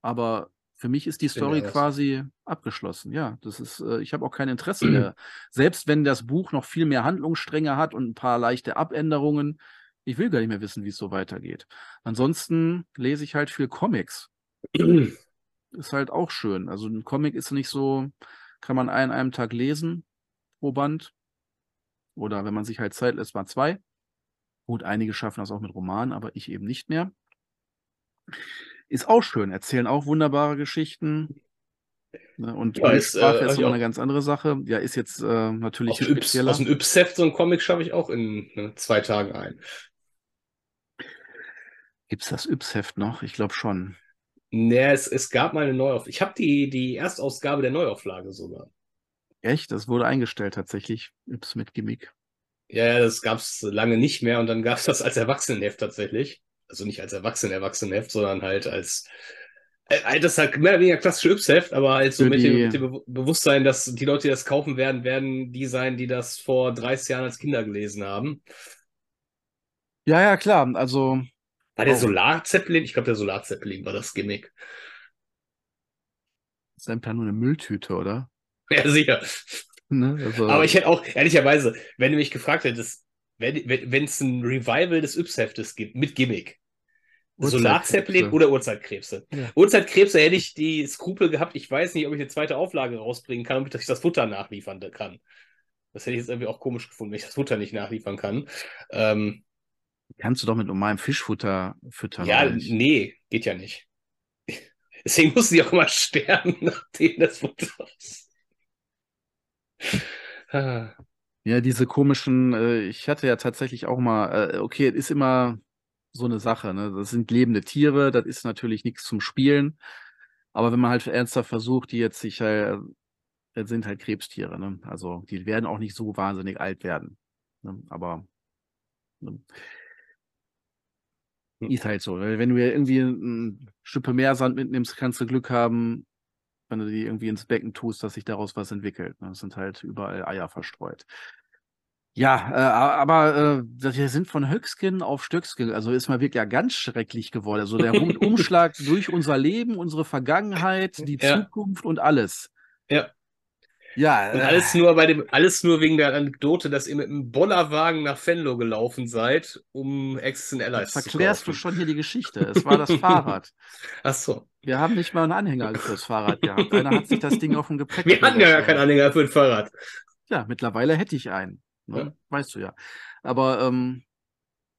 Aber für mich ist die Story quasi abgeschlossen. Ja, das ist, äh, ich habe auch kein Interesse mehr. Selbst wenn das Buch noch viel mehr Handlungsstränge hat und ein paar leichte Abänderungen, ich will gar nicht mehr wissen, wie es so weitergeht. Ansonsten lese ich halt viel Comics. Ist halt auch schön. Also ein Comic ist nicht so, kann man einen einem Tag lesen pro Band. Oder wenn man sich halt Zeit lässt, mal zwei. Gut, einige schaffen das auch mit Romanen, aber ich eben nicht mehr. Ist auch schön, erzählen auch wunderbare Geschichten. Ne, Und Ja, ist, äh, ist immer auch- eine ganz andere Sache. Ja, ist jetzt äh, natürlich Aus ein dem, Yps, spezieller. aus dem Yps-Heft so ein Comic schaffe ich auch in ne, zwei Tagen ein. Gibt es das Yps-Heft noch? Ich glaube schon. Nee, es, es gab mal eine Neuauflage. Ich habe die, die Erstausgabe der Neuauflage sogar. Echt? Das wurde eingestellt tatsächlich. Yps mit Gimmick. Ja, ja, das gab es lange nicht mehr und dann gab es das als Erwachsenenheft tatsächlich. Also nicht als Erwachsenen-Erwachsenenheft, sondern halt als äh, das ist halt mehr oder weniger klassische Yps-Heft, aber halt so mit dem, mit dem Be- Bewusstsein, dass die Leute, die das kaufen werden, werden die sein, die das vor 30 Jahren als Kinder gelesen haben. Ja, ja, klar. Also, War der Oh. Solarzeppelin? Ich glaube, der Solarzeppelin war das Gimmick. ist einfach nur eine Mülltüte, oder? Ja, sicher. Ne? Also, Aber ich hätte auch, ehrlicherweise, wenn du mich gefragt hättest, wenn es ein Revival des Yps-Heftes gibt mit Gimmick, Solarzeppelin oder Uhrzeitkrebse. Ja. Urzeitkrebse hätte ich die Skrupel gehabt, ich weiß nicht, ob ich eine zweite Auflage rausbringen kann, ob ich das Futter nachliefern kann. Das hätte ich jetzt irgendwie auch komisch gefunden, wenn ich das Futter nicht nachliefern kann. Ähm, Kannst du doch mit normalem Fischfutter füttern. ja, nee, geht ja nicht. Deswegen mussten die auch immer sterben, nachdem das Futter ist. Ah. Ja, diese komischen, äh, ich hatte ja tatsächlich auch mal, äh, okay, es ist immer so eine Sache, ne? Das sind lebende Tiere, das ist natürlich nichts zum Spielen. Aber wenn man halt ernsthaft versucht, die jetzt sich halt, das sind halt Krebstiere, ne? Also die werden auch nicht so wahnsinnig alt werden. Ne? Aber ne? Hm. ist halt so. Wenn du ja irgendwie ein Stück Meersand mitnimmst, kannst du Glück haben, wenn du die irgendwie ins Becken tust, dass sich daraus was entwickelt. Ne? Es sind halt überall Eier verstreut. Ja, äh, aber äh, wir sind von Höckskin auf Stöckskin, also ist mal wirklich ja ganz schrecklich geworden. Also der Umschlag durch unser Leben, unsere Vergangenheit, die Ja. Zukunft und alles. Ja. Ja, Und äh, alles nur bei dem, alles nur wegen der Anekdote, dass ihr mit einem Bollerwagen nach Venlo gelaufen seid, um Access and Allies jetzt verklärst du schon hier die Geschichte. Es war das Fahrrad. Ach so. Wir haben nicht mal einen Anhänger fürs Fahrrad gehabt. Einer hat sich das Ding auf dem Gepäck. Wir hatten ja gar keinen Anhänger für ein Fahrrad. Ja, mittlerweile hätte ich einen. Ne? Ja. Weißt du ja. Aber ähm,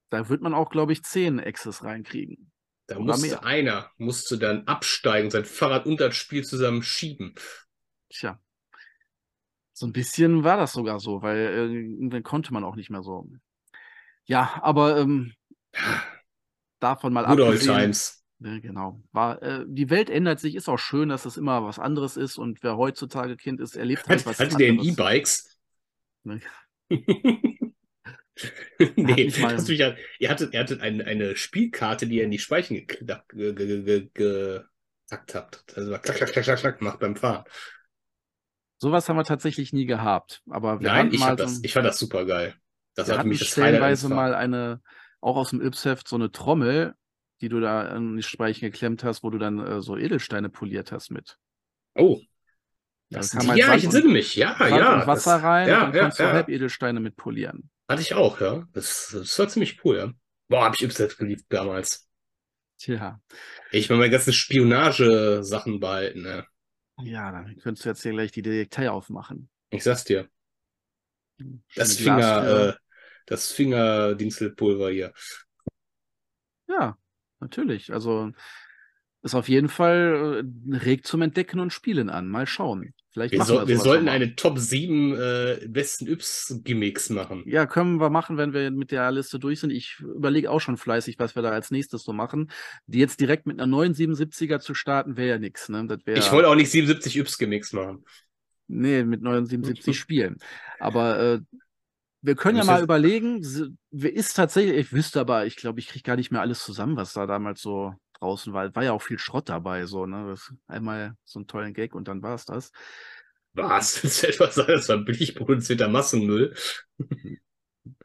da wird man auch, glaube ich, zehn Access reinkriegen. Da Oder musste mehr. einer, musste dann absteigen, sein Fahrrad und das Spiel zusammen schieben. Tja. So ein bisschen war das sogar so, weil äh, irgendwann konnte man auch nicht mehr so. Ja, aber ähm, davon mal Good old abgesehen. times. Ne, genau. War, äh, die Welt ändert sich, ist auch schön, dass es immer was anderes ist und wer heutzutage Kind ist, erlebt halt Hat, was hattet anderes. E-Bikes? Ne? nee, das ja, ihr hattet, ihr hattet eine, eine Spielkarte, die ihr in die Speichen getackt ge, ge, ge, habt. Also klack, klack, klack, klack, klack gemacht beim Fahren. Sowas haben wir tatsächlich nie gehabt. Aber Nein, ich, so, das, ich fand das super geil. Das wir hatten mich das stellenweise mal eine, auch aus dem Yps-Heft, so eine Trommel, die du da in die Speichen geklemmt hast, wo du dann äh, so Edelsteine poliert hast mit. Oh. Das, halt ja, ich entsinne mich. Ja, Sand ja. Und Wasser das, rein ja, und dann ja, kannst ja. du Halbedelsteine mit polieren. Hatte ich auch, ja. Das, das war ziemlich cool, ja. Boah, hab ich Yps-Heft geliebt damals. Tja. Ich will meine ganzen Spionage-Sachen behalten, ja. Ja, dann könntest du jetzt hier gleich die Detektei aufmachen. Ich sag's dir. Das Finger, äh, das Fingerdingselpulver hier. Ja, natürlich. Also ist auf jeden Fall äh, regt zum Entdecken und Spielen an. Mal schauen. Vielleicht wir, so, wir, wir sollten eine Top 7 äh, besten Yps-Gimmicks machen. Ja, können wir machen, wenn wir mit der Liste durch sind. Ich überlege auch schon fleißig, was wir da als nächstes so machen. Die jetzt direkt mit einer neuen 77er zu starten, wäre ja nichts. Ne? ich wollte auch nicht 77 Yps-Gimmicks machen. Nee, mit 79 spielen. Aber äh, wir können ja mal überlegen, ist tatsächlich, ich wüsste aber, ich glaube, ich kriege gar nicht mehr alles zusammen, was da damals so draußen war. War ja auch viel Schrott dabei, so, ne? Einmal so einen tollen Gag und dann war es das. Was? Das ist etwas sagen, das war billig produzierter Massenmüll.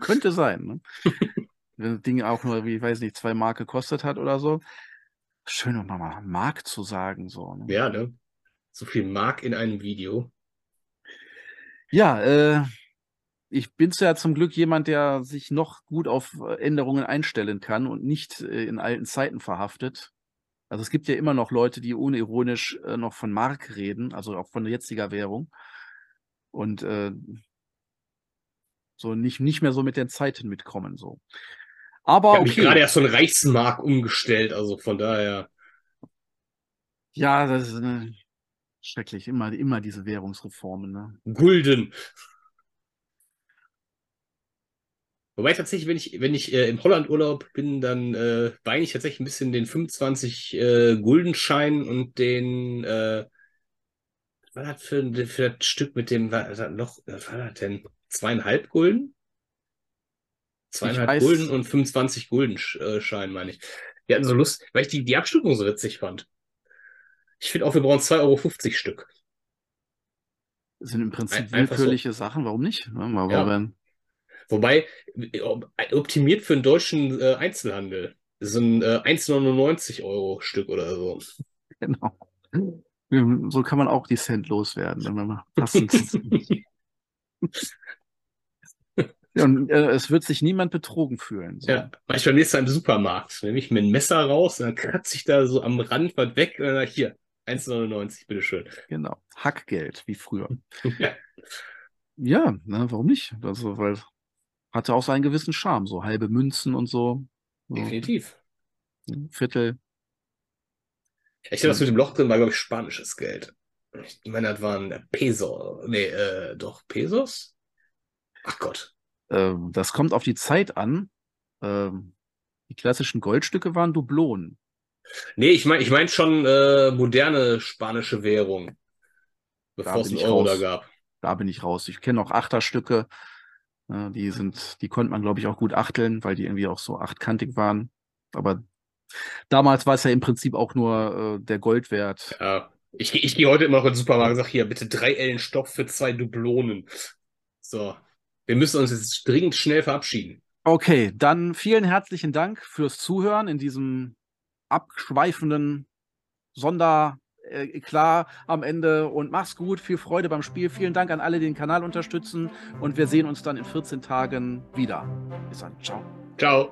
Könnte sein, ne? Wenn das Ding auch nur, wie ich weiß nicht, zwei Mark gekostet hat oder so. Schön nochmal Mark zu sagen, so. Ne? Ja, ne? So viel Mark in einem Video. Ja, äh, ich bin ja zum Glück jemand, der sich noch gut auf äh, Änderungen einstellen kann und nicht äh, in alten Zeiten verhaftet. Also es gibt ja immer noch Leute, die unironisch äh, noch von Mark reden, also auch von jetziger Währung. Und äh, so nicht, nicht mehr so mit den Zeiten mitkommen. So. Aber ich okay. gerade erst so ein Reichsmark umgestellt, also von daher. Ja, das ist äh, schrecklich. Immer, immer diese Währungsreformen. Ne? Gulden. Wobei tatsächlich, wenn ich, wenn ich äh, im Holland Urlaub bin, dann äh, weine ich tatsächlich ein bisschen den 25 äh, Guldenschein und den, äh, was war das für, für das Stück mit dem, was, das noch, was war das denn? Zweieinhalb Gulden? Zweieinhalb Gulden und 25 Guldenschein, meine ich. Wir hatten so Lust, weil ich die, die Abstufung so witzig fand. Ich finde auch, wir brauchen 2,50 Euro Stück. Das sind im Prinzip willkürliche so. Sachen, warum nicht? Warum ja. Wobei, optimiert für den deutschen äh, Einzelhandel. Das sind äh, 1,99 Euro Stück oder so. Genau. So kann man auch die Cent loswerden, wenn man passend. ja, und äh, es wird sich niemand betrogen fühlen. So. Ja, manchmal nächstes Mal im Supermarkt. Nehme ich mir ein Messer raus, dann kratze ich da so am Rand was weg und dann hier, 1,99, bitteschön. Genau. Hackgeld, wie früher. ja. Ja, na, warum nicht? Also, weil hatte auch seinen gewissen Charme, so halbe Münzen und so. Definitiv. Viertel. Ich glaube, das mit dem Loch drin war, glaube ich, spanisches Geld. Ich meine, das waren Pesos. Nee, äh, doch, Pesos? Ach Gott. Ähm, das kommt auf die Zeit an. Ähm, die klassischen Goldstücke waren Dublonen. Nee, ich meine ich mein schon äh, moderne spanische Währung. Bevor es einen Euro raus. da gab. Da bin ich raus. Ich kenne auch Achterstücke. Ne, die sind, die konnte man, glaube ich, auch gut achteln, weil die irgendwie auch so achtkantig waren. Aber damals war es ja im Prinzip auch nur äh, der Goldwert. Ja, ich, ich gehe heute immer noch in den Supermarkt und sage hier, bitte drei Ellen Stoff für zwei Dublonen. So, wir müssen uns jetzt dringend schnell verabschieden. Okay, dann vielen herzlichen Dank fürs Zuhören in diesem abschweifenden Sonder äh, klar am Ende und mach's gut, viel Freude beim Spiel. Vielen Dank an alle, die den Kanal unterstützen und wir sehen uns dann in 14 Tagen wieder. Bis dann, ciao. Ciao.